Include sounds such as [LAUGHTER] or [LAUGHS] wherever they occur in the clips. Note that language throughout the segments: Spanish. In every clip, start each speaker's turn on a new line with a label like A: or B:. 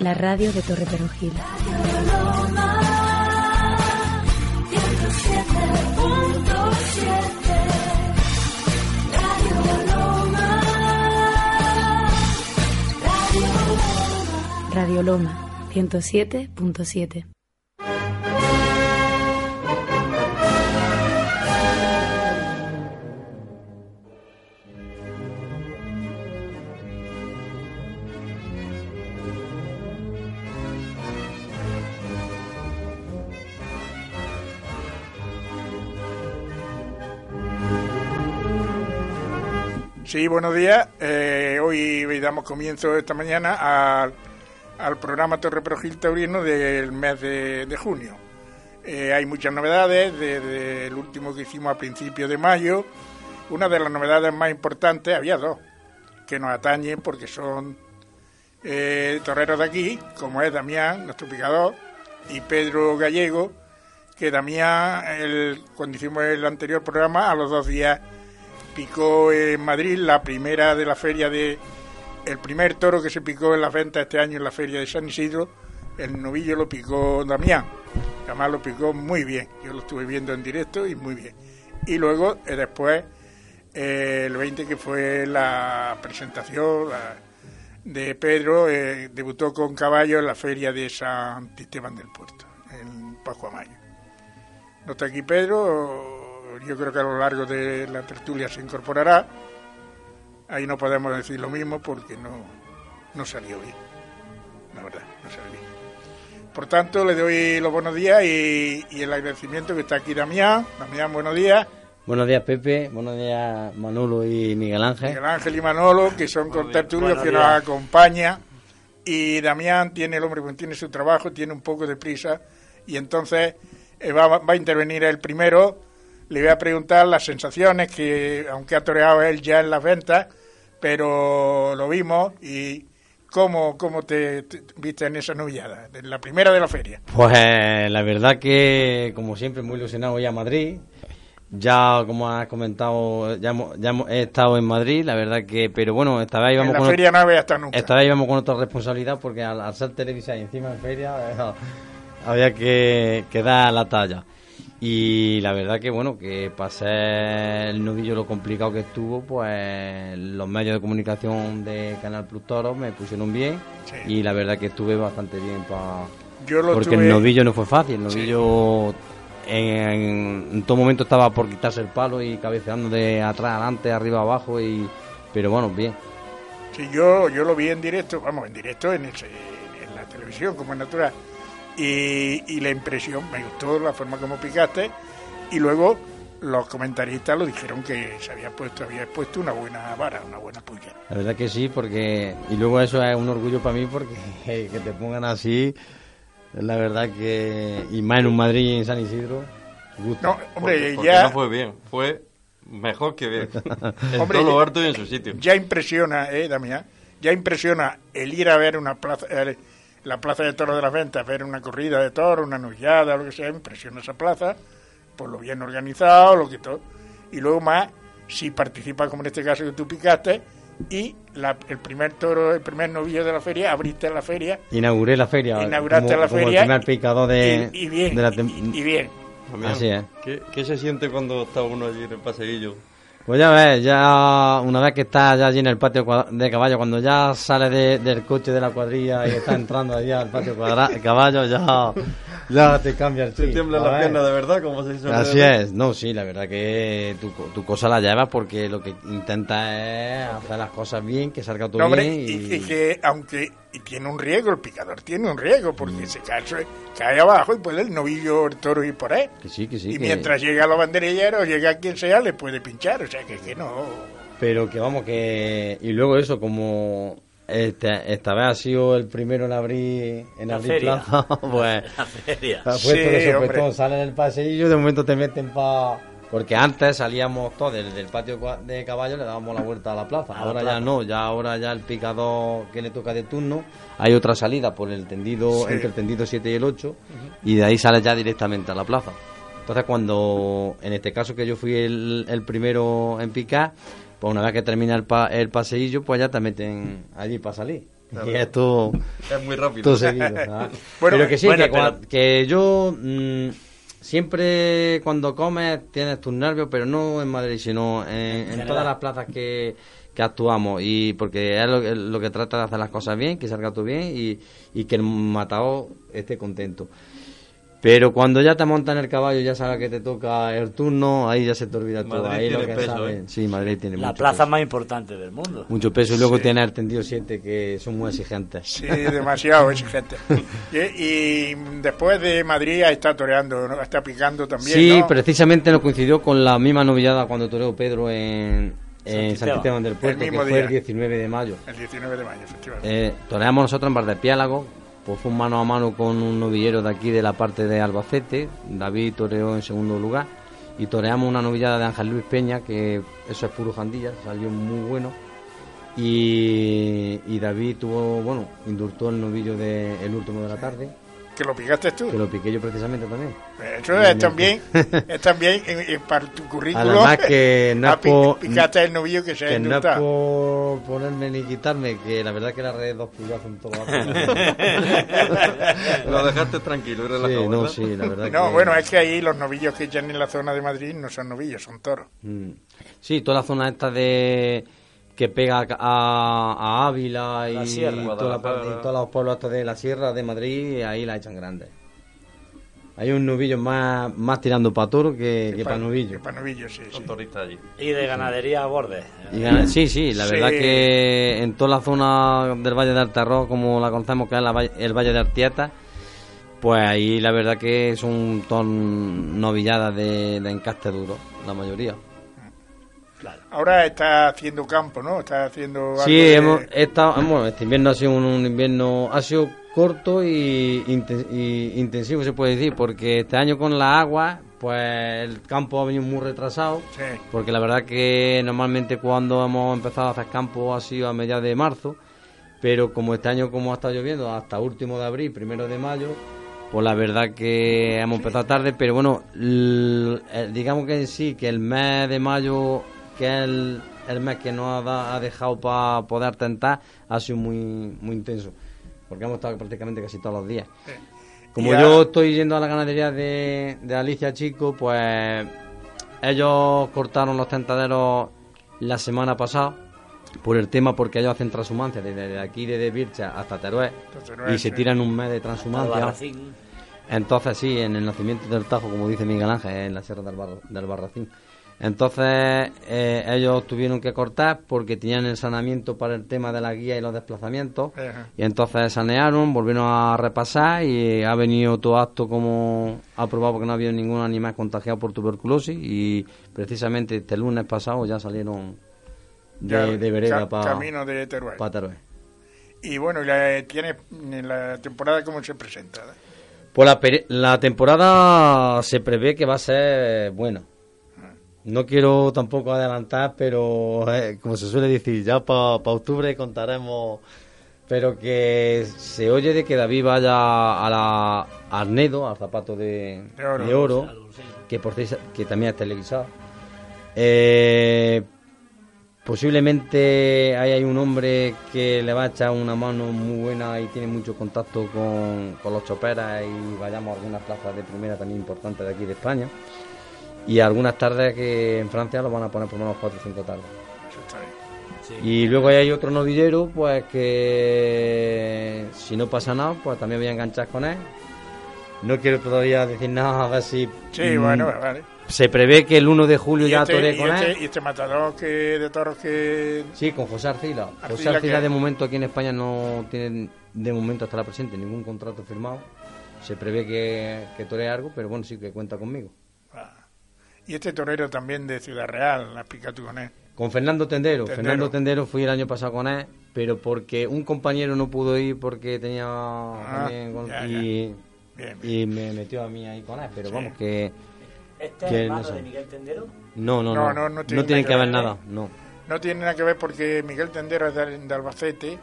A: la radio de Torre Perojil. Radio Loma 107.7.
B: Sí, buenos días. Eh, hoy damos comienzo esta mañana al, programa Torre Progil Taurino del mes de, junio. Eh, hay muchas novedades desde el último que hicimos a principios de mayo. Una de las novedades más importantes, había dos, que nos atañen porque son eh, torreros de aquí, como es Damián, nuestro picador, y Pedro Gallego, que Damián, el, cuando hicimos el anterior programa, a los dos días picó en Madrid la primera de la feria de el primer toro que se picó en la venta este año en la feria de San Isidro, el novillo lo picó Damián. Además lo picó muy bien. Yo lo estuve viendo en directo y muy bien. Y luego eh, después eh, el 20 que fue la presentación de Pedro, eh, debutó con caballo en la feria de San Esteban del Puerto, en Pascua Mayo. No está aquí Pedro, yo creo que a lo largo de la tertulia se incorporará. Ahí no podemos decir lo mismo porque no, no salió bien. La verdad, no salió bien. Por tanto, le doy los buenos días y, el agradecimiento que está aquí Damián. Damián, buenos días.
C: Buenos días, Pepe. Buenos días, Manolo y Miguel Ángel.
B: Miguel Ángel y Manolo, que son tertulios que nos acompañan. Y Damián tiene, el hombre, pues, tiene su trabajo, tiene un poco de prisa. Y entonces eh, va, va a intervenir el primero le voy a preguntar las sensaciones que, aunque ha toreado él ya en las ventas, pero lo vimos y cómo, cómo te, viste en esa novillada, en la primera de la feria.
C: Pues la verdad que, como siempre, muy ilusionado ya a Madrid. Ya, como has comentado, ya, ya he estado en Madrid, la verdad que, pero bueno, esta vez íbamos
B: en la feria no había estado nunca.
C: Esta vez íbamos con otra responsabilidad porque al, ser televisa y encima en feria, [LAUGHS] había que, que dar la talla. Y la verdad que bueno, que pasé el novillo lo complicado que estuvo, pues los medios de comunicación de Canal Plus Toro me pusieron bien y la verdad que estuve bastante bien para... Porque el novillo no fue fácil, el novillo en, todo momento estaba por quitarse el palo y cabeceando de atrás adelante, arriba abajo, y pero bueno, bien.
B: Sí, yo, yo lo vi en directo, vamos, en directo en, en la televisión, como es natural y, la impresión, me gustó la forma como picaste y luego los comentaristas lo dijeron que se había puesto, había puesto una buena vara, una buena puya.
C: La verdad que sí, porque y luego eso es un orgullo para mí porque [LAUGHS] que te pongan así, la verdad que y más en un Madrid y en San Isidro.
B: Gusta. No, hombre, ya
D: no fue bien, fue mejor que bien. [LAUGHS] en hombre, todo lo harto y en su sitio.
B: Ya impresiona, eh, Damián, ya impresiona el ir a ver una plaza la plaza de toros de las ventas, ver una corrida de toros, una nullada, lo que sea, impresiona esa plaza, por lo bien organizado, lo que todo. Y luego más, si participas, como en este caso que tú picaste, y el primer toro, el primer novillo de la feria, abriste la feria.
C: Inauguré la feria.
B: Inauguraste la feria.
C: el primer picador de,
B: y, bien,
C: la
B: y, bien.
C: Así es.
D: ¿Qué, ¿Qué, se siente cuando está uno allí en el paseillo?
C: Pues ya ves, ya una vez que está ya allí en el patio de caballo, cuando ya sale del coche de la cuadrilla y está entrando allá al patio de caballo, ya, ya te cambia el chip.
D: Se tiembla la pierna de verdad, como se dice.
C: Así es, no, sí, la verdad que tu, tu cosa la llevas porque lo que intenta es hacer las cosas bien, que salga todo bien.
B: Y... y que aunque y tiene un riesgo, el picador tiene un riesgo, porque se cae, cae abajo y puede el novillo el toro ir por ahí.
C: Que sí, que sí.
B: Y mientras llega a los banderilleros, llega quien sea, le puede pinchar, o sea que, que no.
C: Pero que vamos, que. Y luego eso, como este, esta vez ha sido el primero en abrir en abrir plaza, [LAUGHS] pues.
E: La feria.
C: sí, de salen el paseillo, de momento te meten para porque antes salíamos todos desde el patio de caballo, le dábamos la vuelta a la plaza. ahora ya no, ya ahora ya el picador que le toca de turno, hay otra salida por el tendido, entre el tendido 7 y el 8, y de ahí sale ya directamente a la plaza. Entonces cuando, en este caso que yo fui el, primero en picar, pues una vez que termina el, pa, el paseillo, pues ya te meten allí para salir. Y esto
D: es muy rápido.
C: Todo seguido. [LAUGHS] pero que sí, que, yo mm, siempre cuando comes tienes tus nervios, pero no en Madrid, sino en, todas las plazas que, que actuamos y porque es lo, que trata de hacer las cosas bien, que salga todo bien y, y que el matado esté contento. Pero cuando ya te montas en el caballo, ya sabes que te toca el turno, ahí ya se te olvida todo. Ahí lo que peso, ¿eh? Sí, Madrid tiene
E: La plaza más importante del mundo.
C: Mucho peso. Y luego tiene el tendido 7, que son muy exigentes.
B: Sí, demasiado [LAUGHS] exigentes. y, después de Madrid está toreando, está picando también.
C: Sí, precisamente nos coincidió con la misma novillada cuando toreó Pedro en, en San del Puerto, que fue el 19 de mayo.
B: El 19 de mayo, efectivamente.
C: Eh, toreamos nosotros en Bardepiálago, pues fue un mano a mano con un novillero de aquí de la parte de Albacete, David toreó en segundo lugar y toreamos una novillada de Ángel Luis Peña, que eso es puro jandilla, salió muy bueno. Y, y David tuvo, bueno, indultó el novillo del el último de la tarde
B: que lo picaste tú.
C: Que lo piqué yo precisamente también.
B: Eso [LAUGHS] es también, es también para tu currículum.
C: Además que no por,
B: picaste el novillo que se
C: que no por ponerme ni quitarme, que la verdad que la red dos pulgadas en todo. [LAUGHS]
D: lo dejaste tranquilo, relajado.
C: Sí, no, sí, la verdad
B: No, bueno, es que ahí los novillos que echan en la zona de Madrid no son novillos, son toros. Mm.
C: Sí, toda la zona esta de que pega a, Ávila y, toda todos los pueblos de la sierra de Madrid, ahí la echan grande. Hay un novillo más, más tirando para toro que, para novillo.
B: para novillo, sí,
D: Son turistas allí.
E: Y de ganadería a borde.
C: sí, sí, la verdad que en toda la zona del Valle de Altarro, como la conocemos que es el Valle de Artieta, pues ahí la verdad que son ton novilladas de, de encaste duro, la mayoría.
B: Ahora está haciendo campo, ¿no? Está haciendo.
C: sí, hemos estado, bueno, este invierno ha sido un, invierno, ha sido corto y, intensivo, se puede decir, porque este año con la agua, pues el campo ha venido muy retrasado. Sí. Porque la verdad que normalmente cuando hemos empezado a hacer campo ha sido a mediados de marzo, pero como este año, como ha estado lloviendo, hasta último de abril, primero de mayo, pues la verdad que hemos empezado tarde, pero bueno, digamos que sí, que el mes de mayo que el, el mes que nos ha, dejado para poder tentar ha sido muy, muy intenso, porque hemos estado prácticamente casi todos los días. Como yo estoy yendo a la ganadería de, de Alicia Chico, pues ellos cortaron los tentaderos la semana pasada por el tema porque ellos hacen transhumancia desde aquí desde Bircha hasta Teruel y se tiran un mes de transhumancia. Entonces sí en el nacimiento del Tajo como dice Miguel Ángel en la sierra del, del Barracín entonces eh, ellos tuvieron que cortar porque tenían el saneamiento para el tema de la guía y los desplazamientos. Y entonces sanearon, volvieron a repasar y ha venido todo acto como aprobado porque no había ningún animal contagiado por tuberculosis. Y precisamente este lunes pasado ya salieron de, de vereda para
B: camino de Teruel. Y bueno, la, ¿tiene la temporada cómo se presenta?
C: Pues la, la temporada se prevé que va a ser buena no quiero tampoco adelantar, pero eh, como se suele decir, ya para octubre contaremos. Pero que se oye de que David vaya a la Arnedo, al zapato de, oro, que por que también es televisado. Eh, posiblemente ahí hay un hombre que le va a echar una mano muy buena y tiene mucho contacto con, con los choperas y vayamos a algunas plazas de primera también importantes de aquí de España. Y algunas tardes que en Francia lo van a poner por menos 4 o 5 tardes. Y luego hay otro novillero, pues que si no pasa nada, pues también voy a enganchar con él. No quiero todavía decir nada, a ver si.
B: Sí, mm, bueno, vale.
C: Se prevé que el 1 de julio ya
B: este,
C: toré con
B: este,
C: él.
B: ¿Y este matador que, de toros que.?
C: Sí, con José Arcila. José Arcila, de momento aquí en España no tiene, de momento hasta la presente, ningún contrato firmado. Se prevé que, que tore algo, pero bueno, sí que cuenta conmigo.
B: Y este torero también de Ciudad Real, ¿la pica tú con él?
C: Con Fernando Tendero. Fernando Tendero fui el año pasado con él, pero porque un compañero no pudo ir porque tenía ah, y, y me metió a mí ahí con él, pero vamos que...
E: ¿Este es el no de Miguel Tendero?
C: No, no, no. No, no, tiene, que, ver, nada, no.
B: No tiene nada que ver porque Miguel Tendero es de Albacete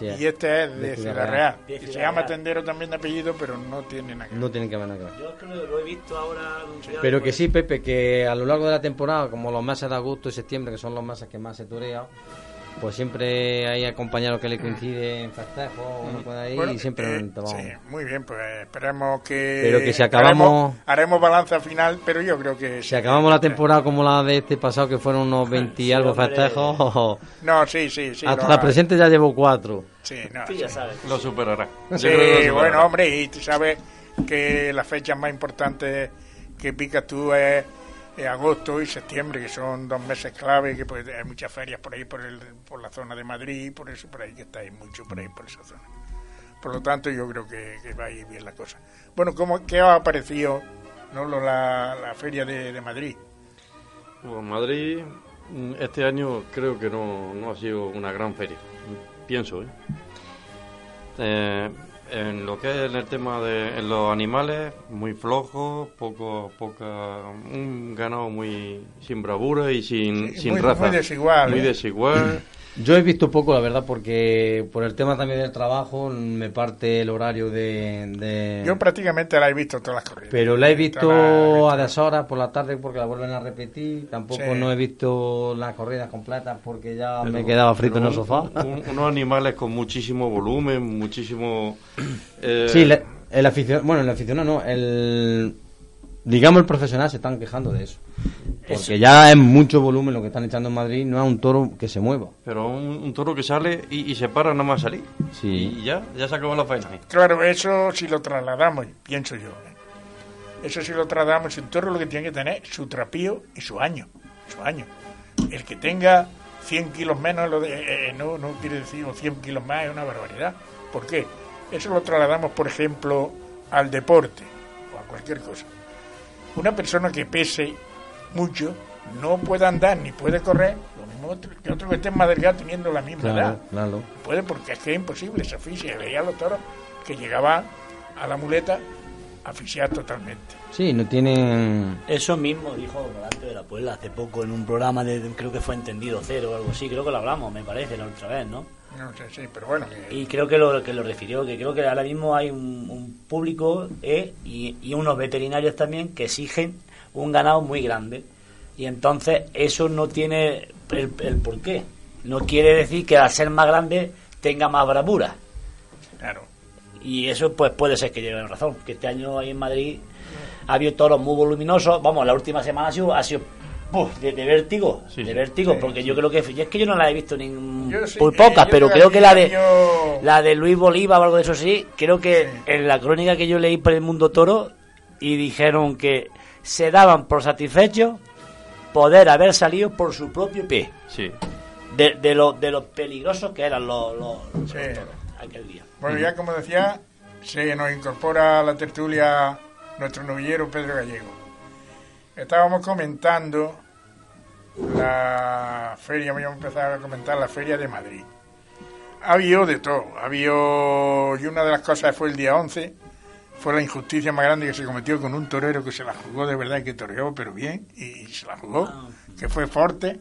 B: y este es de, Ciudad, Real. se llama Tendero también de apellido, pero no tiene nada que ver.
C: No tiene que ver nada
E: que ver. Yo es que lo, he visto ahora
C: Pero que sí, Pepe, que a lo largo de la temporada, como los meses de agosto y septiembre, que son los meses que más se torea, pues siempre hay compañeros que le coincide en festejo, uno puede ahí y siempre
B: eh, Sí, muy bien, pues esperemos que...
C: Pero que si acabamos...
B: Haremos, balanza final, pero yo creo que...
C: Si acabamos la temporada como la de este pasado, que fueron unos 20 y algo festejos... [LAUGHS]
B: No, sí, sí, sí.
C: Hasta la presente ya llevo cuatro.
B: Sí, no,
E: ya sabes.
D: Lo superará.
B: Sí, bueno, hombre, y tú sabes que las fechas más importantes que picas tú es agosto y septiembre, que son dos meses clave, que pues, hay muchas ferias por ahí, por, el, por la zona de Madrid, por eso, por ahí que estáis mucho por ahí, por esa zona. Por lo tanto, yo creo que, va a ir bien la cosa. Bueno, ¿cómo, ¿qué ha parecido ¿no? la, la feria de, Madrid?
D: Bueno, Madrid mm, este año creo que no, no ha sido una gran feria, pienso. ¿eh? eh en lo que es el tema de los animales, muy flojo, poco, poca, un ganado muy sin bravura y sin, sin raza.
B: Muy desigual.
D: Muy
B: ¿eh?
D: desigual.
C: Yo he visto poco, la verdad, porque por el tema también del trabajo me parte el horario de...
B: Yo prácticamente la he visto todas las corridas.
C: Pero la he visto a deshoras por la tarde porque la vuelven a repetir. Tampoco no he visto las corridas completas porque ya me he quedado frito en el sofá. [LAUGHS]
D: unos animales con muchísimo volumen, muchísimo... [CLEARS THROAT]
C: Eh... Sí, el aficionado... Bueno, el aficionado no, el digamos el profesional se están quejando de eso. Porque ya es mucho volumen lo que están echando en Madrid, no es un toro que se mueva.
D: Pero un, toro que sale y, se para nada más salir. Sí. Y ya, ya se acabó la faena.
B: Claro, eso si lo trasladamos, pienso yo. ¿eh? Eso si lo trasladamos, un toro lo que tiene que tener su trapío y su año. Su año. El que tenga 100 kilos menos, lo de, eh, eh, no, no quiere decir 100 kilos más, es una barbaridad. ¿Por qué? Eso lo trasladamos, por ejemplo, al deporte o a cualquier cosa. Una persona que pese mucho no puede andar ni puede correr, lo mismo que otro que esté más delgado teniendo la misma edad.
C: Claro.
B: Puede porque es que es imposible, se asfixia. Veía a los toros que llegaban a la muleta asfixiar totalmente.
C: Sí, no tienen...
E: Eso mismo dijo Volante de la Puebla hace poco en un programa de, creo que fue Entendido Cero o algo así, creo que lo hablamos, me parece, la otra vez, ¿no?
B: No sé, sí, pero bueno.
E: Y creo que lo que lo refirió, que creo que ahora mismo hay un, público eh, y, y, unos veterinarios también que exigen un ganado muy grande. Y entonces eso no tiene el, el porqué. No quiere decir que al ser más grande tenga más bravura.
B: Claro.
E: Y eso pues puede ser que lleve razón, que este año ahí en Madrid ha habido toros muy voluminosos. Vamos, la última semana ha sido, ha sido de, vértigo, de vértigo, porque yo creo que es que yo no la he visto ni muy pocas, pero creo que la de la de Luis Bolívar o algo de eso sí, creo que en la crónica que yo leí por el Mundo Toro y dijeron que se daban por satisfechos poder haber salido por su propio pie.
D: Sí.
E: De, de, lo, de los peligrosos que eran los, los, aquel día.
B: Bueno, ya como decía, se nos incorpora a la tertulia nuestro novillero Pedro Gallego estábamos comentando la feria, voy a empezar a comentar la feria de Madrid. Ha habido de todo, ha habido, y una de las cosas fue el día 11, fue la injusticia más grande que se cometió con un torero que se la jugó de verdad y que toreó, pero bien, y, se la jugó, ah. que fue fuerte,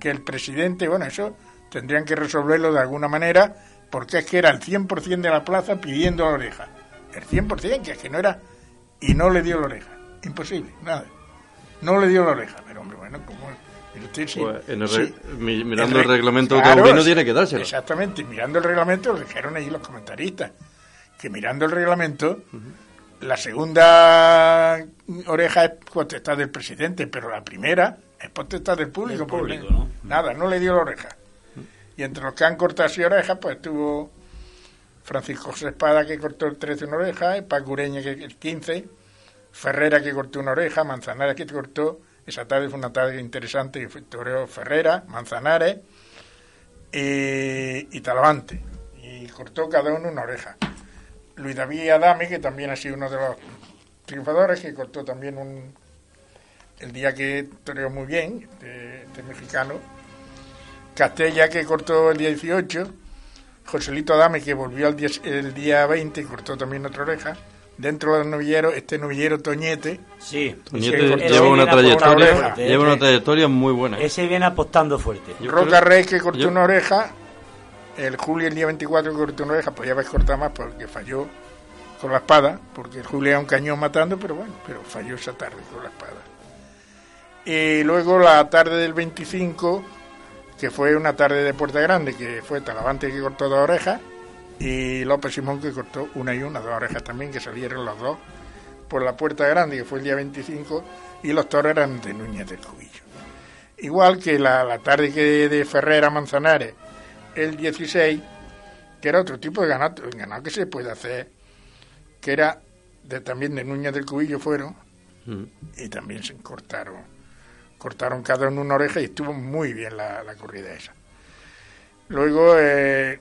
B: que el presidente, bueno, eso tendrían que resolverlo de alguna manera, porque es que era el 100% de la plaza pidiendo la oreja. El 100%, que es que no era, y no le dio la oreja. Imposible, nada. No le dio la oreja, pero hombre, bueno, como...
D: Pues, mirando el, reglamento claro, tiene que dárselo.
B: Exactamente, mirando el reglamento, lo dijeron ahí los comentaristas, que mirando el reglamento, la segunda oreja es potestad del presidente, pero la primera es potestad del público. público Nada, no le dio la oreja. Y entre los que han cortado así orejas, pues estuvo Francisco José Espada, que cortó el 13 una oreja, Paco Ureña, que el 15, Ferrera que cortó una oreja, Manzanares que cortó, esa tarde fue una tarde interesante que fue toreó Ferrera, Manzanares y, Talavante, y cortó cada uno una oreja. Luis David Adame, que también ha sido uno de los triunfadores, que cortó también un el día que toreó muy bien, de, mexicano. Castella, que cortó el día 18. Joselito Adame, que volvió el día, el día 20 y cortó también otra oreja dentro del novillero, este novillero Toñete.
E: Sí,
D: Toñete lleva una trayectoria, lleva una trayectoria muy buena.
E: Ese viene apostando fuerte.
B: Roca Rey que cortó una oreja, el Julio el día 24 que cortó una oreja, podía haber cortado más porque falló con la espada, porque el Julio era un cañón matando, pero bueno, pero falló esa tarde con la espada. Y luego la tarde del 25 que fue una tarde de Puerta Grande, que fue Talavante que cortó dos orejas y López Simón que cortó una y una, dos orejas también, que salieron los dos por la Puerta Grande, que fue el día 25, y los toros eran de Núñez del Cubillo. Igual que la, tarde que de Ferrera Manzanares, el 16, que era otro tipo de ganado, ganado que se puede hacer, que era de, también de Núñez del Cubillo fueron, mm. y también se cortaron, cortaron cada uno una oreja y estuvo muy bien la, corrida esa. Luego, eh,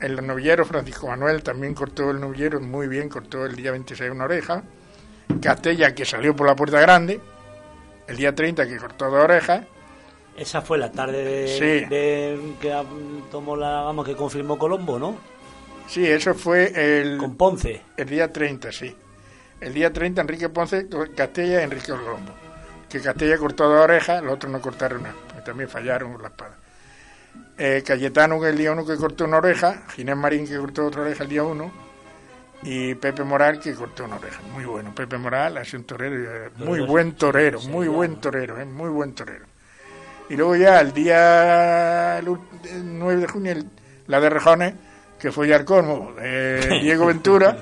B: el novillero Francisco Manuel también cortó el novillero muy bien, cortó el día 26 una oreja. Castella, que salió por la puerta grande, el día 30 que cortó dos orejas.
E: Esa fue la tarde de, que tomó la vamos que confirmó Colombo, ¿no?
B: Sí, eso fue el
E: con Ponce.
B: El día 30, sí. El día 30 Enrique Ponce, Castella y Enrique Colombo. Que Castella cortó dos orejas, los otros no cortaron nada, también fallaron la espada. Eh, Cayetano el día 1 que cortó una oreja, Ginés Marín que cortó otra oreja el día 1 y Pepe Moral que cortó una oreja. Muy bueno, Pepe Moral es un torero, muy buen torero, muy buen torero, muy buen torero. Y luego ya el día 9 de junio, la de Rejones, que fue ya eh, [LAUGHS] Diego Ventura,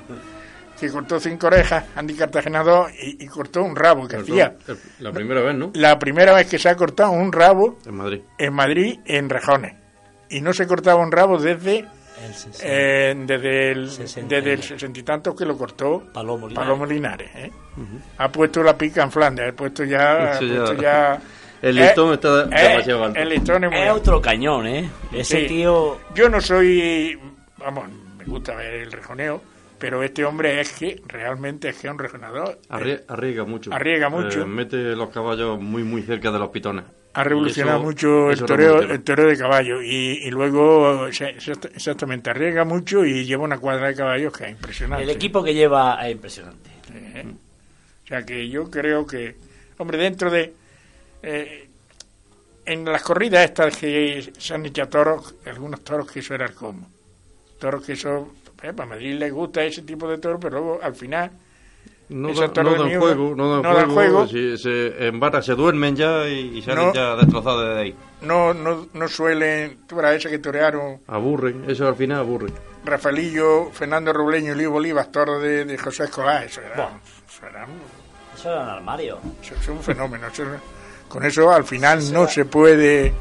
B: que cortó cinco orejas, Andy Cartagena dos, y, cortó un rabo que hacía.
D: La primera vez, ¿no?
B: La primera vez que se ha cortado un rabo
D: en Madrid,
B: en, Madrid, en Rejones. Y no se cortaba un rabo desde eh, desde el desde el sesenta y tantos que lo cortó
E: Palomo
B: Linares, ¿eh? ha puesto la pica en Flandes ha puesto ya,
D: el listón está demasiado alto.
E: el listón es, otro cañón ¿eh? ese tío
B: yo no soy vamos me gusta ver el rejoneo pero este hombre es que realmente es que es un rejonador.
D: Arriesga mucho.
B: arriesga mucho.
D: mete los caballos muy muy cerca de los pitones.
B: Ha revolucionado mucho el toreo, el toreo de caballo y, luego exactamente arriesga mucho y lleva una cuadra de caballos que es impresionante.
E: El equipo que lleva es impresionante.
B: O sea que yo creo que, hombre, dentro de... Eh, en las corridas estas que se han hecho toros, algunos toros que eso era el como. Toros que eso, eh, para Madrid le gusta ese tipo de toros, pero luego al final
D: no, dan juego, no dan juego, se, en barra se duermen ya y, salen ya destrozados de ahí.
B: No, no, no suelen, tú verás ese que torearon.
D: Aburren, eso al final aburre.
B: Rafaelillo, Fernando Robleño y Luis Bolívar, toro de, de José Escolar, eso era,
E: eso era, eso era un armario.
B: Eso, es un fenómeno. Con eso al final no se puede,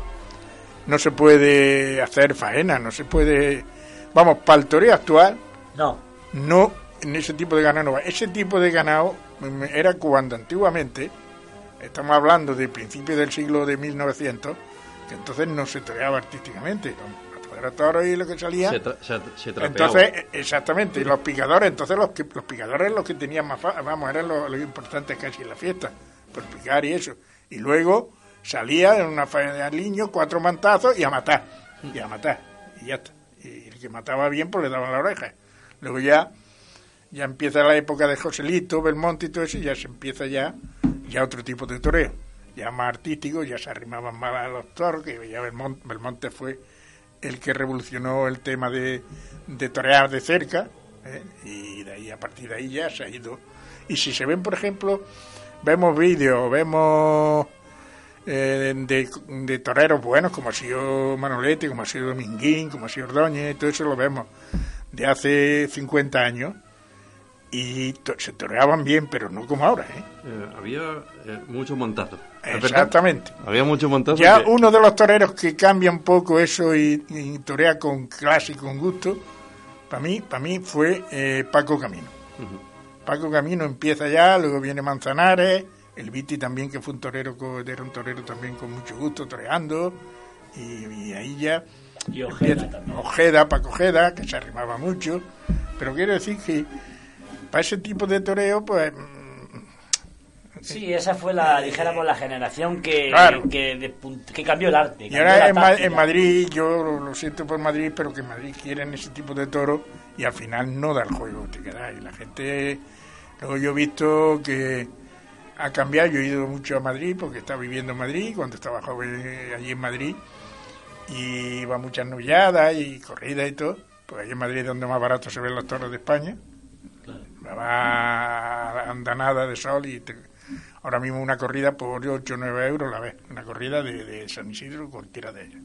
B: no se puede hacer faena, no se puede, vamos, para el toreo actual,
E: no,
B: no en ese tipo de ganado. Ese tipo de ganado mm, era cuando antiguamente, estamos hablando de principios del siglo de 1900, que entonces no se toreaba artísticamente. Era toro y lo que salía.
D: Se,
B: entonces, e, exactamente, y los picadores, entonces los, que, los picadores los que tenían más, vamos, eran los, los importantes casi en la fiesta, por picar y eso. Y luego salía en una faena de aliño, cuatro mantazos y a matar, y a matar, y ya está. Y el que mataba bien, pues le daban la oreja. Luego ya ya empieza la época de Joselito, Belmonte y todo eso, y ya se empieza ya, ya otro tipo de toreo, ya más artístico, ya se arrimaban más a los toros, que ya Belmonte, fue el que revolucionó el tema de, de torear de cerca, ¿eh? y de ahí a partir de ahí ya se ha ido. Y si se ven, por ejemplo, vemos vídeos, vemos eh, de, de, toreros buenos, como ha sido Manolete, como ha sido Dominguín, como ha sido Ordóñez, todo eso lo vemos de hace 50 años y se toreaban bien, pero no como ahora. ¿eh?
D: eh había eh, mucho montazo.
B: Exactamente.
D: Había mucho montazo.
B: Ya uno de los toreros que cambia un poco eso y, torea con clase y con gusto, para mí, para mí fue Paco Camino. Paco Camino empieza ya, luego viene Manzanares, el Viti también, que fue un torero, era un torero también con mucho gusto, toreando, y, ahí ya...
E: Y Ojeda,
B: Ojeda, Paco Ojeda, que se arrimaba mucho, pero quiero decir que para ese tipo de toreo, pues...
E: Sí, esa fue la, dijéramos, la generación que, que, cambió el arte.
B: Y ahora en, Madrid, yo lo siento por Madrid, pero que en Madrid quieren ese tipo de toro y al final no da el juego, te Y la gente, luego yo he visto que ha cambiado, yo he ido mucho a Madrid porque estaba viviendo en Madrid, cuando estaba joven eh, allí en Madrid, y iba muchas novilladas y corridas y todo, pues allí en Madrid es donde más barato se ven los toros de España. Va andanada de sol y ahora mismo una corrida por 8 o 9 euros la vez, una corrida de, de San Isidro, cualquiera de ellas.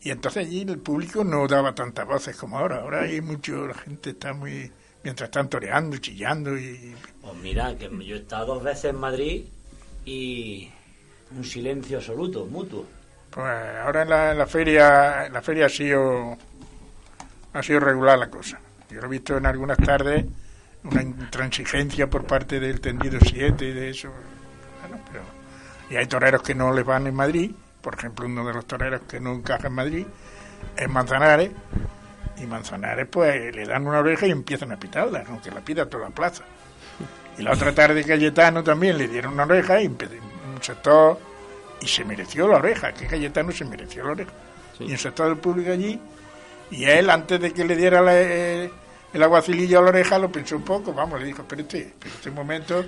B: Y entonces allí el público no daba tantas voces como ahora. Ahora hay mucho, la gente está muy, mientras están toreando, chillando y...
E: Pues mira, que yo he estado dos veces en Madrid y un silencio absoluto, mutuo.
B: Pues ahora en la, en la feria, en la feria ha sido, ha sido regular la cosa. Yo lo he visto en algunas tardes, una intransigencia por parte del tendido 7 y de eso. Bueno, pero, y hay toreros que no les van en Madrid por ejemplo, uno de los toreros que no encaja en Madrid es Manzanares, y Manzanares pues le dan una oreja y empiezan a pitarla, aunque la pida toda la plaza. Y la otra tarde Cayetano también le dieron una oreja y un sector y se mereció la oreja, que Cayetano se mereció la oreja. Y un sector del público allí, y él antes de que le diera eh, el aguacilillo a la oreja lo pensó un poco, vamos, le dijo, pero este, este momento,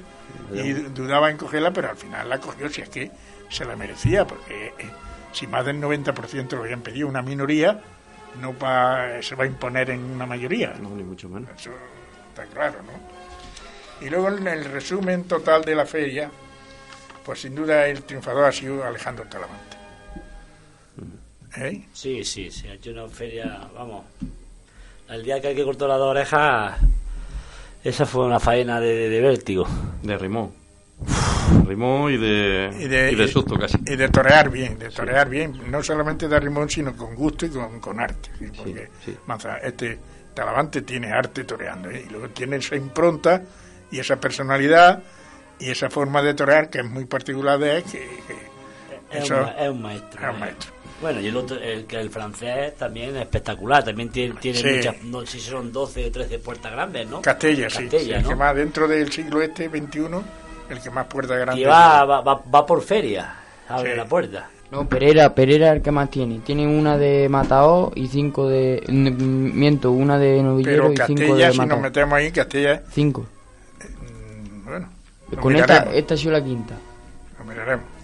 B: y dudaba en cogerla, pero al final la cogió, si es que se la merecía, porque eh, si más del 90% lo habían pedido una minoría, no va, se va a imponer en una mayoría.
D: No, ni mucho menos.
B: Eso está claro, ¿no? Y luego en el resumen total de la feria, pues sin duda el triunfador ha sido Alejandro Talavante.
E: ¿Eh? Sí, sí, sí, ha hecho una feria, vamos, el día que hay que cortar las dos orejas, esa fue una faena de, de vértigo.
D: De rimón rimón y de, y de, susto casi.
B: Y de torear bien, de torear bien, no solamente de rimón, sino con gusto y con, arte. Porque este Talavante tiene arte toreando, ¿eh? y luego tiene esa impronta y esa personalidad y esa forma de torear que es muy particular de él. Que,
E: es, un, maestro.
B: Es un maestro.
E: Bueno, y el otro, el, el francés también es espectacular, también tiene, tiene muchas, no sé si son 12 o 13 puertas grandes, ¿no?
B: Castella, sí. Que más dentro del siglo este, 21 el que más puerta grande.
E: Y va, va, va, por feria, abre la puerta.
F: No, Pereira, Pereira es el que más tiene. Tiene una de Matao y cinco de. Miento, una de Novillero y cinco de
B: si nos metemos ahí, Castilla.
F: Cinco.
B: Eh, bueno.
F: Con esta, esta ha sido la quinta.
B: Lo miraremos.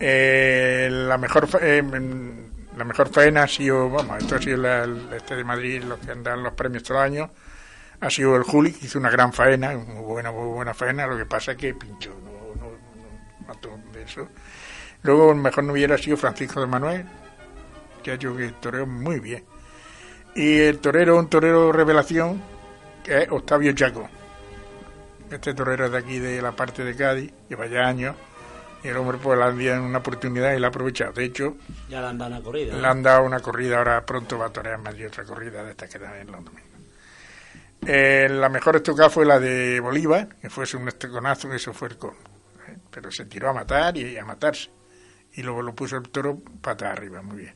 B: Eh, la mejor eh, la mejor faena ha sido, vamos, esto ha sido este de Madrid, los que dan los premios todo el año ha sido el Juli, que hizo una gran faena, muy buena, buena faena, lo que pasa es que pinchó, no, no, mató de eso. Luego mejor noviero ha sido Francisco de Manuel, que ha hecho que toreó muy bien. Y el torero, un torero revelación, que es Octavio Chaco. Este torero es de aquí, de la parte de Cádiz, lleva ya años. Y el hombre pues le han dado una oportunidad y la ha aprovechado. De hecho,
E: ya le han dado una corrida.
B: Le han dado una corrida, ahora pronto va a torear más de otra corrida de esta que da en Londres. Eh, la mejor estocada fue la de Bolívar, que fue un estoconazo, eso fue el con. ¿eh? Pero se tiró a matar y a matarse. Y luego lo puso el toro pata arriba, muy bien.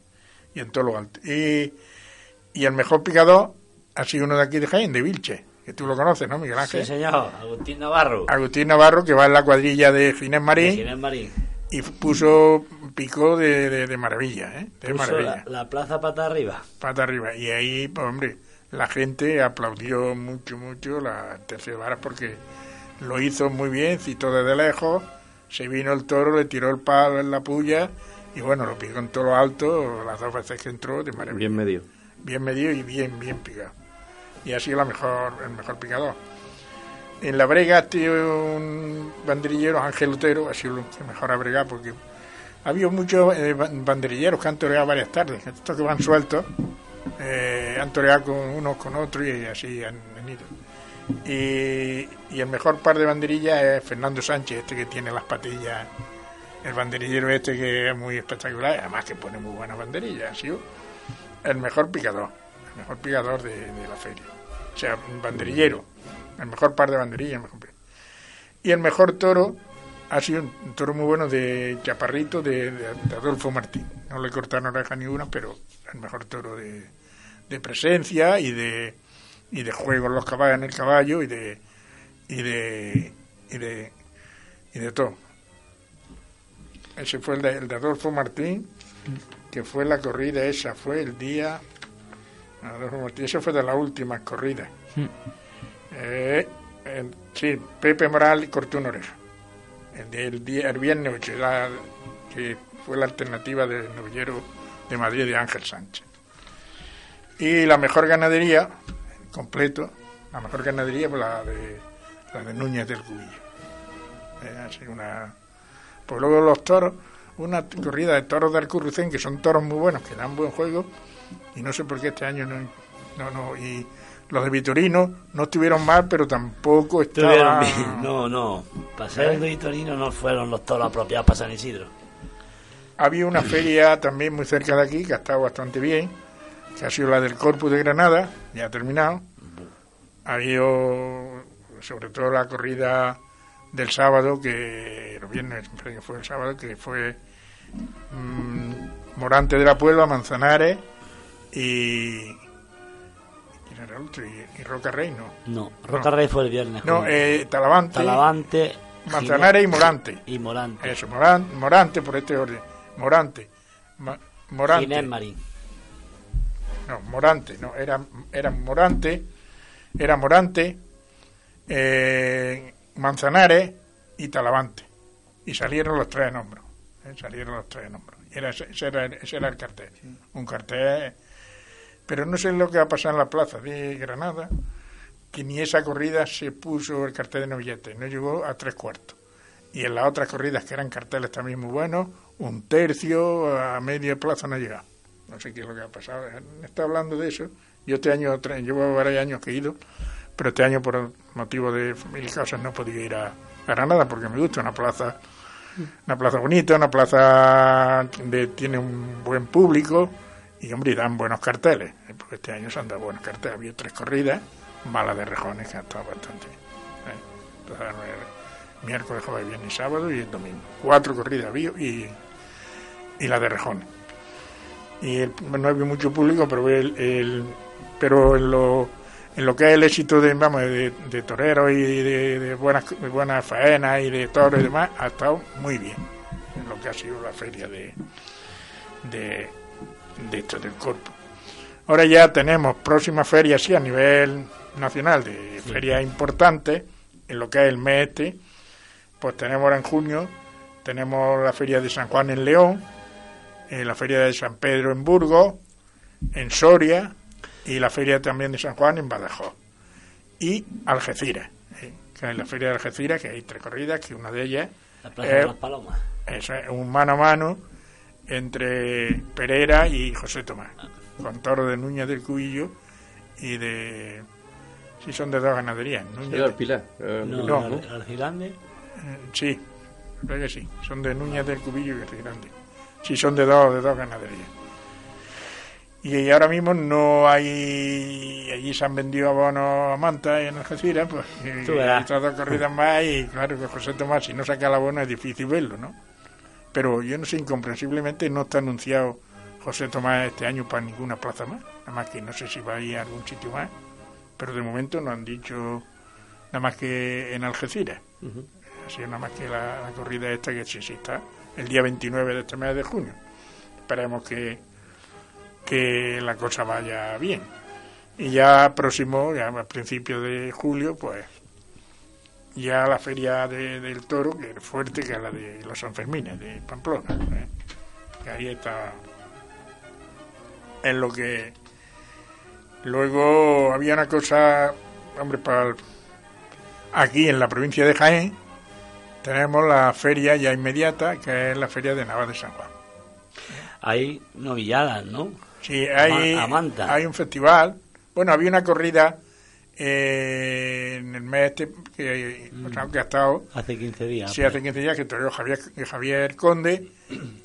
B: Y en todo lo alto. Y, y el mejor picador ha sido uno de aquí de Jaén, de Vilche, que tú lo conoces, ¿no, Miguel Ángel?
E: Sí, señor, Agustín Navarro.
B: Agustín Navarro, que va en la cuadrilla de Ginés Marín.
E: Ginés Marín.
B: Y puso, picó de, de, maravilla, ¿eh? De maravilla.
E: La, la, plaza pata arriba.
B: Pata arriba. Y ahí, pues, hombre la gente aplaudió mucho, mucho la tercera vara porque lo hizo muy bien, citó desde lejos, se vino el toro, le tiró el palo en la puya y bueno, lo picó en todo lo alto las dos veces que entró de maravilla.
D: Bien medio.
B: Bien medio y bien, bien picado. Y ha sido mejor, el mejor picador. En la brega tío un banderillero, Ángel Lutero, ha sido el mejor ha bregado porque había muchos eh, banderilleros que han toreado varias tardes, estos que van sueltos eh, han toreado con unos con otros y así han venido. Y, el mejor par de banderillas es Fernando Sánchez, este que tiene las patillas, el banderillero este que es muy espectacular, además que pone muy buenas banderillas, ha sido el mejor picador, el mejor picador de, la feria. O sea, banderillero, el mejor par de banderillas. Y el mejor toro ha sido un toro muy bueno de Chaparrito, de, de Adolfo Martín. No le cortaron oreja ni una, pero el mejor toro de, de presencia y de, y de juego en los caballos en el caballo y de y de y de, y de todo. Ese fue el de, el de Adolfo Martín, que fue la corrida esa, fue el día Adolfo esa fue de las últimas corridas. Hmm. Eh, sí, Pepe Moral cortó una oreja. El, día, el viernes 8, que fue la alternativa del novillero de Madrid de Ángel Sánchez. Y la mejor ganadería, completo, la mejor ganadería fue la de, la de Núñez del Cubillo. así una... Pues luego los toros, una corrida de toros de Alcurrucén, que son toros muy buenos, que dan buen juego, y no sé por qué este año no... no, no y los de Vitorino no estuvieron mal, pero tampoco estaban... [LAUGHS]
E: No, no. Para ser de Vitorino no fueron los toros apropiados para San Isidro.
B: Había una feria también muy cerca de aquí, que ha estado bastante bien, que ha sido la del Corpus de Granada, ya ha terminado. Ha habido, sobre todo, la corrida del sábado, que el viernes, fue el sábado, que fue mm, Morante de la Puebla, Manzanares y, y, Roca Rey, no.
E: No, Roca Rey fue el viernes.
B: No, eh, Talavante.
E: Talavante.
B: Manzanares y Morante.
E: Y Morante.
B: Eso, Morante, Morante por este orden. Morante. Morante.
E: Ginés Marín.
B: No, Morante, no, era, era Morante, era Morante, eh, Manzanares y Talavante. Y salieron los tres nombres. Eh, salieron los tres nombres. Era, ese, era, ese era el cartel. Un cartel pero no sé lo que va a pasar en la plaza de Granada, que ni esa corrida se puso el cartel de novillete, no llegó a tres cuartos. Y en las otras corridas, que eran carteles también muy buenos, un tercio a medio plazo no llega. No sé qué es lo que ha pasado. Está hablando de eso. Yo este año, llevo varios años que he ido, pero este año por motivo de mil causas no podido ir a, Granada porque me gusta una plaza una plaza bonita, una plaza donde tiene un buen público y hombre, dan buenos carteles, eh, porque este año se han dado buenos carteles. Había tres corridas, mala de rejones, que han estado bastante. ¿eh? miércoles, jueves, viernes y sábado y el domingo. Cuatro corridas había y, y la de rejones. Y no había mucho público, pero el, pero en lo, en lo que es el éxito de, vamos, de, de toreros y de, de, buenas, buenas faenas y de toros y demás, ha estado muy bien en lo que ha sido la feria de, de de esto del cuerpo. Ahora ya tenemos próximas ferias, sí, a nivel nacional, de ferias importantes, en lo que es el mes este, pues tenemos ahora en junio, tenemos la feria de San Juan en León, eh, la feria de San Pedro en Burgos, en Soria, y la feria también de San Juan en Badajoz. Y Algeciras, eh, que es la feria de Algeciras, que hay tres corridas, que una de ellas...
E: es
B: un mano a mano entre Pereira y José Tomás, con toro de Núñez del Cubillo y de... Si son de dos ganaderías.
D: Núñez
E: Pilar. Eh, no, no, no. Eh,
B: sí, creo que sí. Son de Núñez del Cubillo y Grande. Sí, son de dos, de dos ganaderías. Y ahora mismo no hay. Allí se han vendido abonos a Manta y en Algeciras, pues. Estas dos corridas más, y claro que José Tomás, si no saca el abono, es difícil verlo, ¿no? pero yo no sé, incomprensiblemente no está anunciado José Tomás este año para ninguna plaza más, nada más que no sé si va a ir a algún sitio más, pero de momento no han dicho nada más que en Algeciras. Así nada más que la, corrida esta que sí, sí está el día 29 de este mes de junio. Esperemos que, que la cosa vaya bien. Y ya próximo, ya a principios de julio, pues ya la feria del toro, que es fuerte, que es la de los Sanfermines, de Pamplona. ¿eh? Que ahí está. En lo que. Luego había una cosa, hombre, para. Aquí en la provincia de Jaén tenemos la feria ya inmediata, que es la feria de Navas de San Juan.
E: Hay novilladas, ¿no?
B: Sí, hay, hay un festival. Bueno, había una corrida eh, en el mes este, que, mm. que, ha estado...
E: Hace 15 días.
B: Sí, hace 15 días que toreó Javier, Javier Conde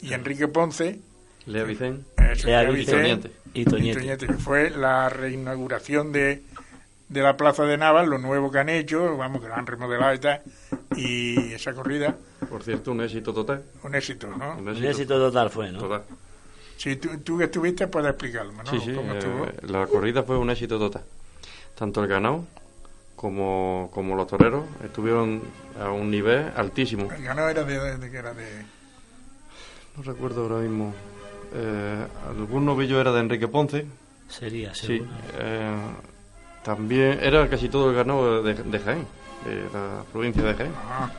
B: y Enrique Ponce.
D: Lea Vicente.
E: y Toñete.
B: que fue la reinauguración de, de la Plaza de Navas, lo nuevo que han hecho, vamos, que lo han remodelado y tal, y esa corrida...
D: Por cierto, un éxito total.
B: Un éxito, ¿no?
E: Un éxito, total fue, ¿no? Total.
B: Si tú, que estuviste, puedes explicarlo, ¿no?
D: Sí, sí, eh, la corrida fue un éxito total tanto el ganado como, como los toreros estuvieron a un nivel altísimo.
B: ¿El ganado era de, de, era de...?
D: No recuerdo ahora mismo. Eh, algún novillo era de Enrique Ponce.
E: Sería, Sí.
D: Eh, también era casi todo el ganado de, de Jaén, de la provincia de Jaén. Ah.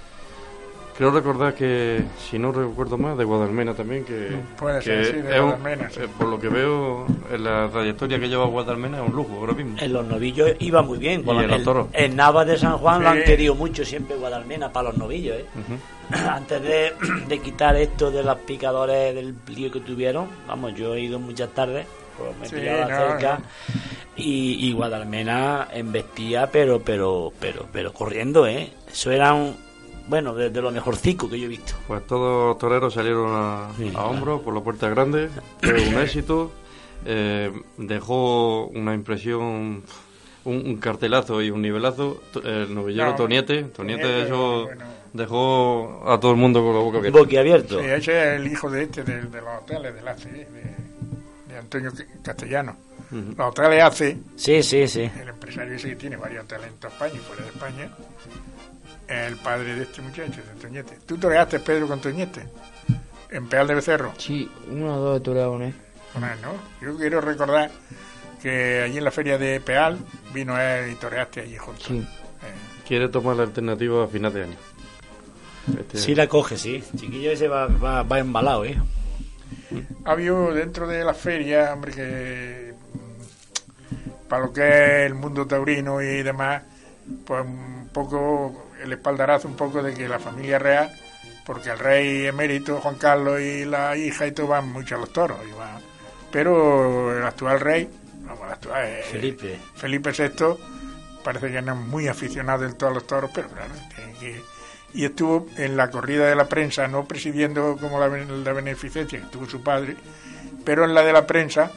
D: Creo recordar que, si no recuerdo más, de Guadalmena también, que,
B: Puede ser, sí, de
D: es un-
B: Guadalmena, sí.
D: eh, por lo que veo, en la trayectoria que lleva Guadalmena es un lujo ahora mismo.
E: En los novillos iba muy bien.
D: Y en los toros.
E: En Navas de San Juan lo
B: Sí.
E: han querido mucho siempre Guadalmena para los novillos, ¿eh? [CLEARS THROAT] Antes de, de quitar esto de los picadores del lío que tuvieron, vamos, yo he ido muchas tardes, pues me he
B: Sí,
E: pillado
B: no,
E: cerca
B: no.
E: y, y Guadalmena embestía, pero, pero, pero, pero corriendo, ¿eh? Eso era un, bueno, de, de lo mejorcico que yo he visto.
D: Pues todos los toreros salieron a,
E: Sí,
D: a
E: claro.
D: hombros por la puerta grande, fue un [COUGHS] éxito, eh, dejó una impresión, un, un cartelazo y un nivelazo, el novillero
B: No,
D: Toniete, Toniete eso
B: bueno.
D: dejó a todo el mundo con la boca abierta.
E: Boquiabierto.
B: Sí, ese es el hijo de este, de, de los hoteles del ACE, de, de Antonio Castellano.
D: Ujú.
B: Los hoteles ACE,
E: Sí, sí, sí.
B: el empresario ese que tiene varios hoteles en España y fuera de España, es el padre de este muchacho, de Toñete. ¿Tú toreaste, Pedro, con Toñete? En Peal de Becerro.
F: Sí, uno o dos de toreado con él.
B: Con él, ¿no? Yo quiero recordar que allí en la feria de Peal vino él y toreaste allí juntos.
F: Sí.
B: Eh,
D: Quiere tomar la alternativa a final de año. Este-
E: Sí la coge, sí. Chiquillo ese va, va, va embalado, ¿eh?
B: Ha habido dentro de la feria, hombre, que mm, para lo que es el mundo taurino y demás, pues un poco el espaldarazo un poco de que la familia real, porque el rey emérito Juan Carlos y la hija y todo van mucho a los toros, y van- pero el actual rey, vamos, el actual eh,
E: Felipe.
B: Felipe VI parece que no es muy aficionado del todo a los toros, pero claro, tiene que... Y estuvo en la corrida de la prensa, no presidiendo como la, ben- la beneficencia que tuvo su padre, pero en la de la prensa,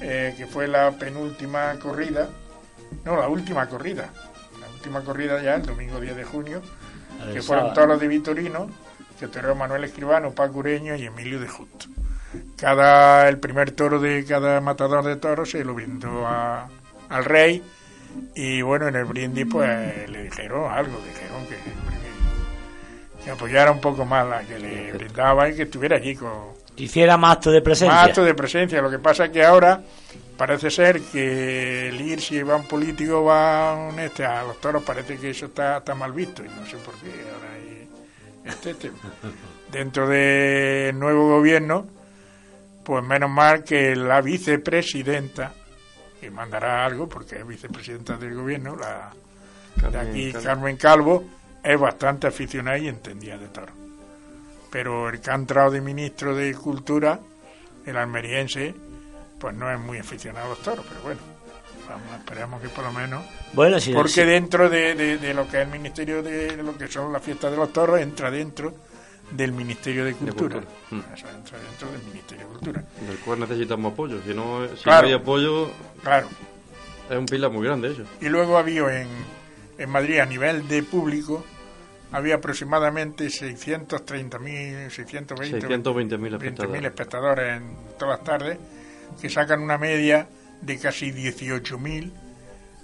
B: eh, que fue la penúltima corrida, no, la última corrida, última corrida ya, el domingo 10 de junio,
E: El
B: que fueron
E: sábado.
B: toros de Vitorino, que toreó Manuel Escribano, Paco Ureño y Emilio de Justo. Cada, el primer toro de cada matador de toros se lo brindó a- al rey y bueno, en el brindis pues le dijeron algo, dijeron que, que, que apoyara un poco más la que le brindaba y que estuviera allí con
E: hiciera más acto de presencia.
B: más acto de presencia. Lo que pasa es que ahora parece ser que el ir si va un político va un este a los toros parece que eso está, está mal visto y no sé por qué ahora hay este tema. [LAUGHS] dentro del nuevo gobierno pues menos mal que la vicepresidenta que mandará algo porque es vicepresidenta del gobierno la de aquí. Carmen Calvo es bastante aficionada y entendía de toro pero el que ha entrado de ministro de Cultura, el almeriense, pues no es muy aficionado a los toros, pero bueno, vamos, esperemos que por lo menos...
E: Bueno, sí,
B: Porque
E: sí.
B: dentro de, de- de lo que es el Ministerio de, de lo que son las fiestas de los toros, entra dentro del Ministerio de Cultura.
D: Cultura. Mm.
B: Eso entra dentro del Ministerio de Cultura.
D: del cual necesitamos apoyo. Si no, si
B: Claro.
D: no hay apoyo,
B: Claro.
D: es un pilar muy grande eso.
B: Y luego había en, en Madrid, a nivel de público, había aproximadamente 630.000, 620,
D: 620.000
B: 20.000
D: espectadores.
B: espectadores en todas las tardes, que sacan una media de casi 18.000